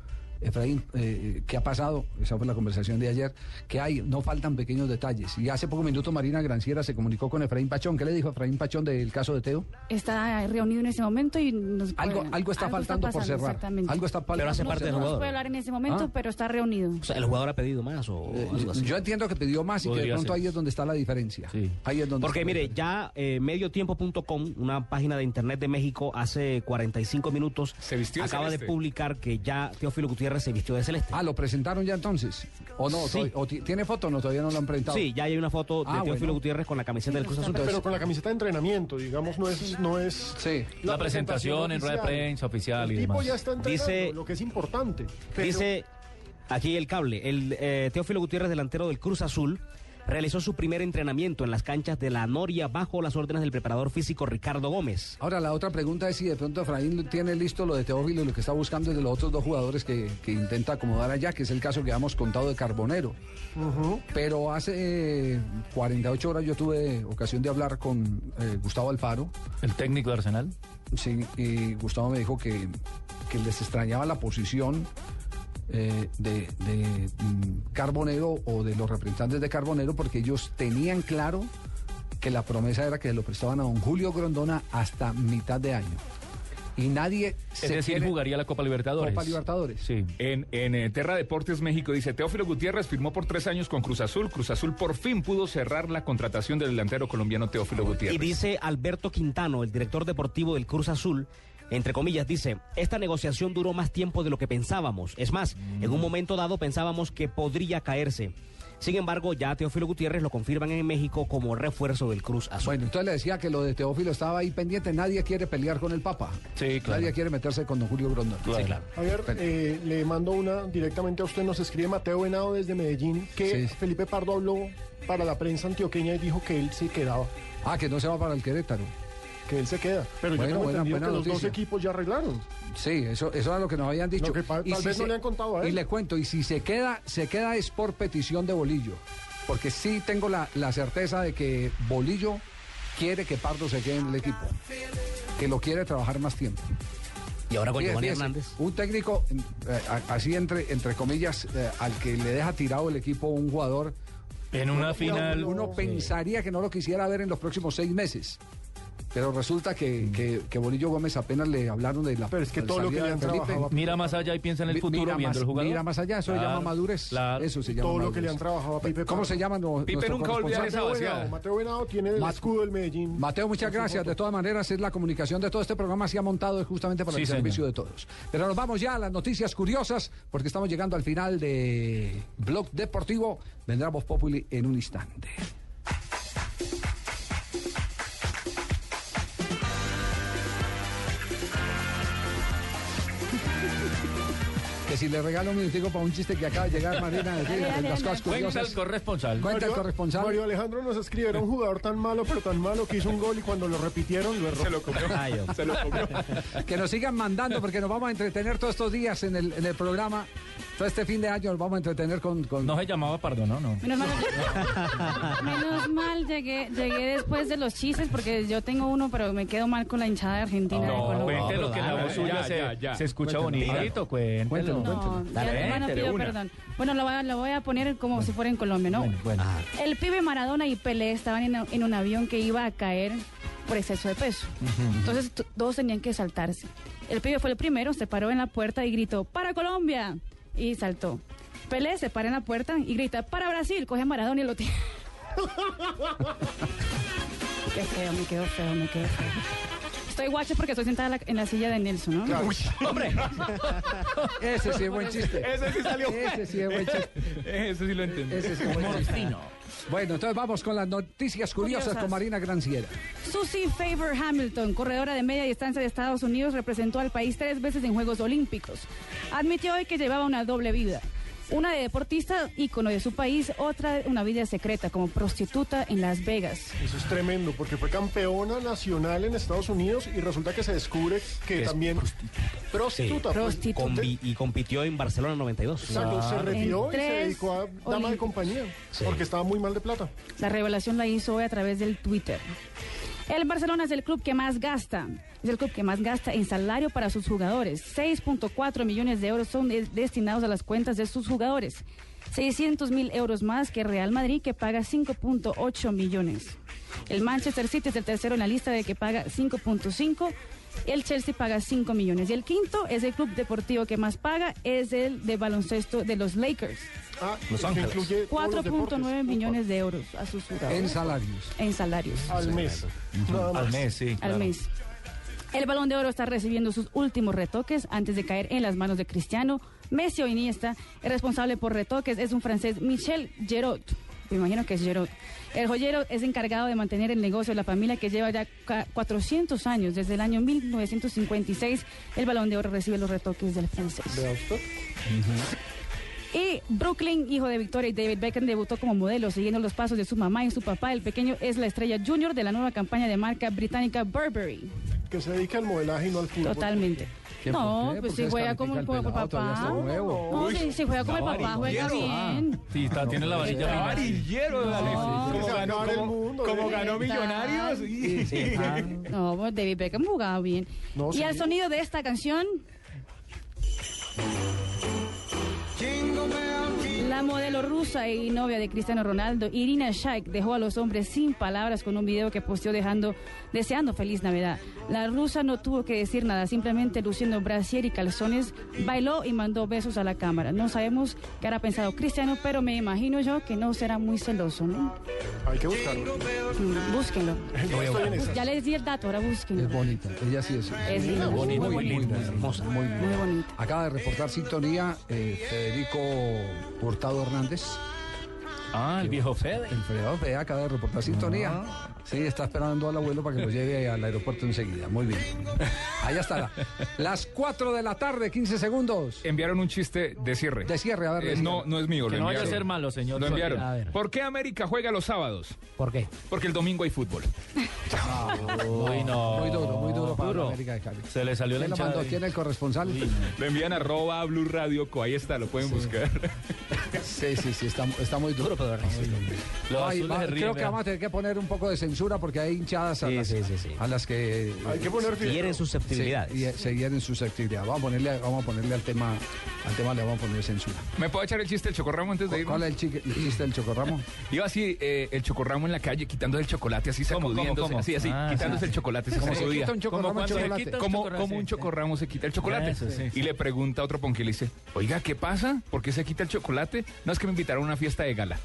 S2: Efraín, eh, ¿qué ha pasado? Esa fue la conversación de ayer. ¿Qué hay? No faltan pequeños detalles. Y hace pocos minutos Marina Granciera se comunicó con Efraín Pachón. ¿Qué le dijo Efraín Pachón del caso de Teo?
S5: Está reunido en ese momento y nos
S2: Algo,
S5: puede-
S2: algo está faltando por
S5: pasando,
S2: cerrar.
S5: Exactamente.
S2: Algo está faltando.
S23: Pero hace
S2: por
S23: parte del.
S5: No
S23: jugador.
S5: se puede hablar en ese momento,
S2: ¿Ah?
S5: pero está reunido.
S23: O sea, el jugador ha pedido más o
S2: Eh,
S23: algo así.
S2: yo entiendo que pidió más y que de pronto
S10: ser.
S2: ahí es donde está la diferencia. Ahí es donde
S23: Porque
S2: está
S23: mire, ya eh, mediotiempo.com, una página de internet de México, hace 45 minutos
S8: Se vistió
S23: acaba de publicar que ya Teófilo Gutiérrez se vistió de celeste.
S2: Ah, ¿lo presentaron ya entonces? ¿O no?
S23: Sí.
S2: ¿O ti- ¿Tiene foto o no? Todavía no lo han presentado.
S23: Sí, ya hay una foto de
S2: Ah,
S23: Teófilo
S2: bueno.
S23: Gutiérrez con la camiseta del Cruz Azul.
S3: Pero con la camiseta de entrenamiento, digamos, no es, no es
S2: Sí.
S10: La presentación en rueda de
S3: oficial.
S10: prensa oficial y
S3: El tipo
S10: demás.
S3: ya está entrenando,
S23: Dice-
S3: lo que es importante. Pero-
S23: Dice aquí el cable, el eh, Teófilo Gutiérrez, delantero del Cruz Azul, realizó su primer entrenamiento en las canchas de la Noria bajo las órdenes del preparador físico Ricardo Gómez.
S2: Ahora, la otra pregunta es si de pronto Efraín tiene listo lo de Teófilo y lo que está buscando es de los otros dos jugadores que, que intenta acomodar allá, que es el caso que hemos contado de Carbonero. Pero hace eh, 48 horas yo tuve ocasión de hablar con eh, Gustavo Alfaro.
S10: El técnico de Arsenal.
S2: Sí, y Gustavo me dijo que, que les extrañaba la posición eh, de, de, mm, Carbonero o de los representantes de Carbonero porque ellos tenían claro que la promesa era que se lo prestaban a don Julio Grondona hasta mitad de año. Y nadie
S10: Es
S2: se
S10: decir,
S2: quiere-
S10: jugaría la Copa Libertadores.
S2: Copa Libertadores.
S10: Sí.
S8: En, en eh, Terra Deportes México dice, Teófilo Gutiérrez firmó por tres años con Cruz Azul. Cruz Azul por fin pudo cerrar la contratación del delantero colombiano Teófilo
S23: Y
S8: Gutiérrez.
S23: dice Alberto Quintano, el director deportivo del Cruz Azul, entre comillas, dice, esta negociación duró más tiempo de lo que pensábamos. Es más, en un momento dado pensábamos que podría caerse. Sin embargo, ya Teófilo Gutiérrez lo confirman en México como refuerzo del Cruz Azul.
S2: Bueno, entonces le decía que lo de Teófilo estaba ahí pendiente. Nadie quiere pelear con el Papa.
S10: Sí, claro.
S2: Nadie quiere meterse con don Julio Grondona.
S10: Claro.
S23: Sí, claro.
S3: Javier, eh, le mando una directamente a usted. Nos escribe Mateo Venado desde Medellín que
S2: Sí.
S3: Felipe Pardo habló para la prensa antioqueña y dijo que él se quedaba,
S2: Ah, que no se va para el Querétaro.
S3: Que él se queda. Pero
S2: Bueno,
S3: yo tengo
S2: buena-
S3: entendido
S2: buena
S3: que los dos equipos ya arreglaron.
S2: Sí, eso, eso era lo que nos habían dicho.
S3: Lo que pa-
S2: Y
S3: tal vez no le han contado a él.
S2: Y le cuento, y si se queda, se queda es por petición de Bolillo. Porque sí tengo la, la certeza de que Bolillo quiere que Pardo se quede en el equipo. Que lo quiere trabajar más tiempo.
S23: Y ahora con Giovanni Hernández.
S2: Un técnico, eh, así entre, entre comillas, eh, al que le deja tirado el equipo un jugador.
S10: En una
S2: uno-
S10: final-
S2: Uno
S10: Sí.
S2: pensaría que no lo quisiera ver en los próximos seis meses. Pero resulta que, que, que Bolillo Gómez apenas le hablaron de la.
S3: Pero es que todo lo que le han
S2: Felipe.
S3: trabajado
S10: Mira más allá y piensa en el futuro
S2: mira
S10: viendo
S2: más,
S10: el jugador.
S2: Mira más allá, eso se llama madurez.
S10: claro.
S2: Eso se llama
S3: Todo lo
S2: madurez.
S3: que le han trabajado a Pipe
S2: ¿Cómo se llama? no-
S8: Pipe nunca va a olvidar
S2: corresponsal?
S8: esa
S3: Mateo
S8: vaciada.
S3: Venado, Mateo Venado tiene el
S2: Mat-
S3: escudo del Medellín.
S2: Mateo, muchas gracias. De todas maneras, es la comunicación de todo este programa se ha montado es justamente para
S10: Sí,
S2: el
S10: señor.
S2: servicio de todos. Pero nos vamos ya a las noticias curiosas, porque estamos llegando al final de Blog Deportivo. Vendrá Voz Populi en un instante. Si le regalo un minutico para un chiste que acaba de llegar, Marina, [laughs] de, las cosas
S10: Cuenta el corresponsal.
S2: Cuenta el
S3: Mario-
S2: corresponsal.
S3: Mario Alejandro nos escribe, era un jugador tan malo, pero tan malo que hizo un gol y cuando lo repitieron lo erró.
S8: Se lo comió. [laughs]
S23: Ay.
S8: Se lo comió. [laughs]
S2: Que nos sigan mandando porque nos vamos a entretener todos estos días en el, en el programa. Todo este fin de año nos vamos a entretener con... con-
S10: No se llamaba Pardo, ¿no? no.
S5: Menos mal, menos mal llegué, llegué después de los chistes porque yo tengo uno, pero me quedo mal con la hinchada de Argentina. de
S10: No,
S5: Colombia.
S10: cuéntelo que la voz suya
S8: ya,
S10: se, se escucha
S2: Cuéntelo.
S10: bonito. Cuéntelo.
S2: Cuéntelo,
S5: No,
S2: cuéntelo.
S10: Dale,
S5: de pido perdón. Bueno, lo voy, a, lo voy a poner como si fuera en Colombia, ¿no?
S10: Bueno, bueno.
S5: El pibe Maradona y Pelé estaban en, en un avión que iba a caer por exceso de peso. Entonces todos tenían que saltarse. El pibe fue el primero, se paró en la puerta y gritó, ¡Para Colombia! Y saltó. Pelé se para en la puerta y grita, ¡Para Brasil! Coge a Maradona y lo tira. [laughs] Qué feo, me quedó feo, me quedó feo. Estoy guacho porque estoy sentada en la, en la silla de Nelson, ¿no?
S2: Claro.
S8: Uy, hombre. [laughs]
S2: Ese sí es buen chiste.
S8: Ese sí salió.
S2: Ese sí es buen chiste.
S8: Ese sí lo entendí.
S2: Ese es buen chiste. Bueno, entonces vamos con las noticias curiosas,
S5: Curiosas.
S2: con Marina Granciera.
S5: Susie Favor Hamilton, corredora de media distancia de Estados Unidos, representó al país tres veces en Juegos Olímpicos. Admitió hoy que llevaba una doble vida. Una de deportista, ícono de su país, otra una vida secreta como prostituta en Las Vegas.
S3: Eso es tremendo, porque fue campeona nacional en Estados Unidos y resulta que se descubre que
S23: es
S3: también prostituta. pues.
S23: Combi- y compitió en Barcelona 92.
S3: Exacto, se retiró y se dedicó a dama de compañía, porque estaba muy mal de plata.
S5: La revelación la hizo hoy a través del Twitter. El Barcelona es el club que más gasta. Es el club que más gasta en salario para sus jugadores. 6.4 millones de euros son de- destinados a las cuentas de sus jugadores. 600 mil euros más que Real Madrid, que paga 5.8 millones. El Manchester City es el tercero en la lista de que paga 5.5. El Chelsea paga 5 millones. Y el quinto es el club deportivo que más paga, es el de baloncesto de los Lakers.
S3: Ah,
S2: Los Ángeles.
S3: incluye todos los
S5: 4.9
S3: deportes.
S5: millones de euros a sus jugadores.
S2: En salarios.
S5: En salarios.
S3: Al mes. Nada más.
S10: Al mes, sí.
S5: al
S10: claro.
S5: mes. El Balón de Oro está recibiendo sus últimos retoques antes de caer en las manos de Cristiano. Messi o Iniesta, el responsable por retoques es un francés, Michel Gerot. Me imagino que es Gerot. El joyero es encargado de mantener el negocio de la familia que lleva ya ca- 400 años. Desde el año 1956, el Balón de Oro recibe los retoques del francés.
S3: ¿Vea usted?
S5: Y Brooklyn, hijo de Victoria y David Beckham, debutó como modelo, siguiendo los pasos de su mamá y su papá. El pequeño es la estrella junior de la nueva campaña de marca británica Burberry.
S3: Que se dedica al modelaje y no al fútbol.
S5: Totalmente.
S2: ¿Quién,
S5: No, pues
S2: ¿Por
S5: si juega como,
S2: pelado?
S5: papá. No, si, si juega como el papá, juega bien.
S10: Sí, está, tiene la varilla
S8: varillero, dale.
S5: No,
S8: Como
S3: se
S8: ganó,
S3: acaba el
S8: como-
S3: mundo,
S8: como ganó Millonarios.
S5: No, pues David Beckham jugaba bien. Y al sonido de esta canción. La modelo rusa y novia de Cristiano Ronaldo, Irina Shayk, dejó a los hombres sin palabras con un video que posteó dejando, deseando feliz Navidad. La rusa no tuvo que decir nada, simplemente luciendo brasier y calzones, bailó y mandó besos a la cámara. No sabemos qué hará pensado Cristiano, pero me imagino yo que no será muy celoso, ¿no?
S3: Hay que buscarlo.
S5: Mm, Búsquenlo. [laughs] Ya les di el dato, ahora búsquenlo.
S2: Es bonita, ella sí es.
S5: Es linda, muy bonita.
S2: muy linda, hermosa, muy, linda.
S5: Muy bonita.
S2: Acaba de reportar sintonía eh, Federico Hurtado Hernández.
S10: Ah, el viejo Fede.
S2: El Federico Fede acaba de reportar sintonía. Sí, está esperando al abuelo para que lo lleve al aeropuerto enseguida. Muy bien. Allá está. Las 4 de la tarde, 15 segundos.
S8: Enviaron un chiste de cierre.
S2: De cierre, a ver.
S8: Eh, no, no es mío.
S10: Que
S8: lo
S10: no vaya a
S8: enviaron.
S10: ser malo, señor.
S8: Lo enviaron.
S10: A ver.
S8: ¿Por qué América juega los sábados?
S23: ¿Por qué?
S8: Porque el domingo hay fútbol. [laughs]
S10: Uy, no.
S2: Muy duro, muy duro para
S10: Duro.
S2: América de Cali.
S10: Se le salió la
S2: ¿Quién lo
S10: hinchada
S2: mandó?
S10: ahí.
S2: ¿Quién es el corresponsal?
S8: Lo envían a arroba a Blue Radio Co. Ahí está, lo pueden buscar.
S2: Sí, sí, sí, está, está muy duro.
S10: Los
S2: Ay,
S10: azules
S2: va-
S10: se ríen,
S2: creo que vamos a tener que poner un poco de censura porque hay hinchadas a,
S23: Sí,
S2: las,
S23: sí, sí, sí.
S2: a las que
S3: Hay que poner.
S23: Hieren susceptibilidades.
S2: se, y- se hieren susceptibilidad. Vamos a ponerle, vamos a ponerle al tema, al tema le vamos a poner censura.
S8: ¿Me puedo echar el chiste del chocorramo antes de ir?
S2: ¿Cuál es el, chique- el chiste del chocorramo? [laughs]
S8: Iba así, eh, el chocorramo en la calle, quitándose el chocolate, así
S10: ¿Cómo, cómo,
S8: sacudiéndose,
S10: cómo?
S8: así, así,
S10: Ah,
S8: quitándose
S10: sí.
S8: el chocolate, así
S2: ¿Cómo
S8: como
S2: se
S8: sacudía.
S2: quita un chocorramo
S10: cuando se
S2: chocolate?
S10: quita un
S8: ¿Cómo,
S10: chocorramo,
S8: cómo un
S10: sí.
S8: chocorramo se quita el chocolate?
S10: Eso, sí, sí.
S8: Y le pregunta a otro ponque, le dice, oiga, ¿qué pasa? ¿Por qué se quita el chocolate? No, es que me invitaron a una fiesta de gala.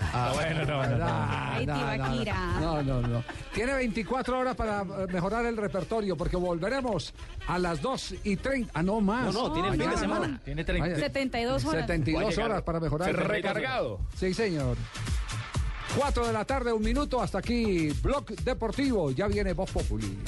S10: Ah, bueno, no, no, no.
S2: No, no, no. Tiene 24 horas para eh, mejorar el repertorio porque volveremos a las 2 y 30. Ah, no más.
S23: No, no, tiene fin de semana.
S10: Tiene 30.
S2: Vaya.
S5: 72 horas.
S2: 72 horas para mejorar. El repertorio.
S8: recargado.
S2: Sí, señor. 4 de la tarde, un minuto. Hasta aquí, Blog Deportivo. Ya viene Voz Populi.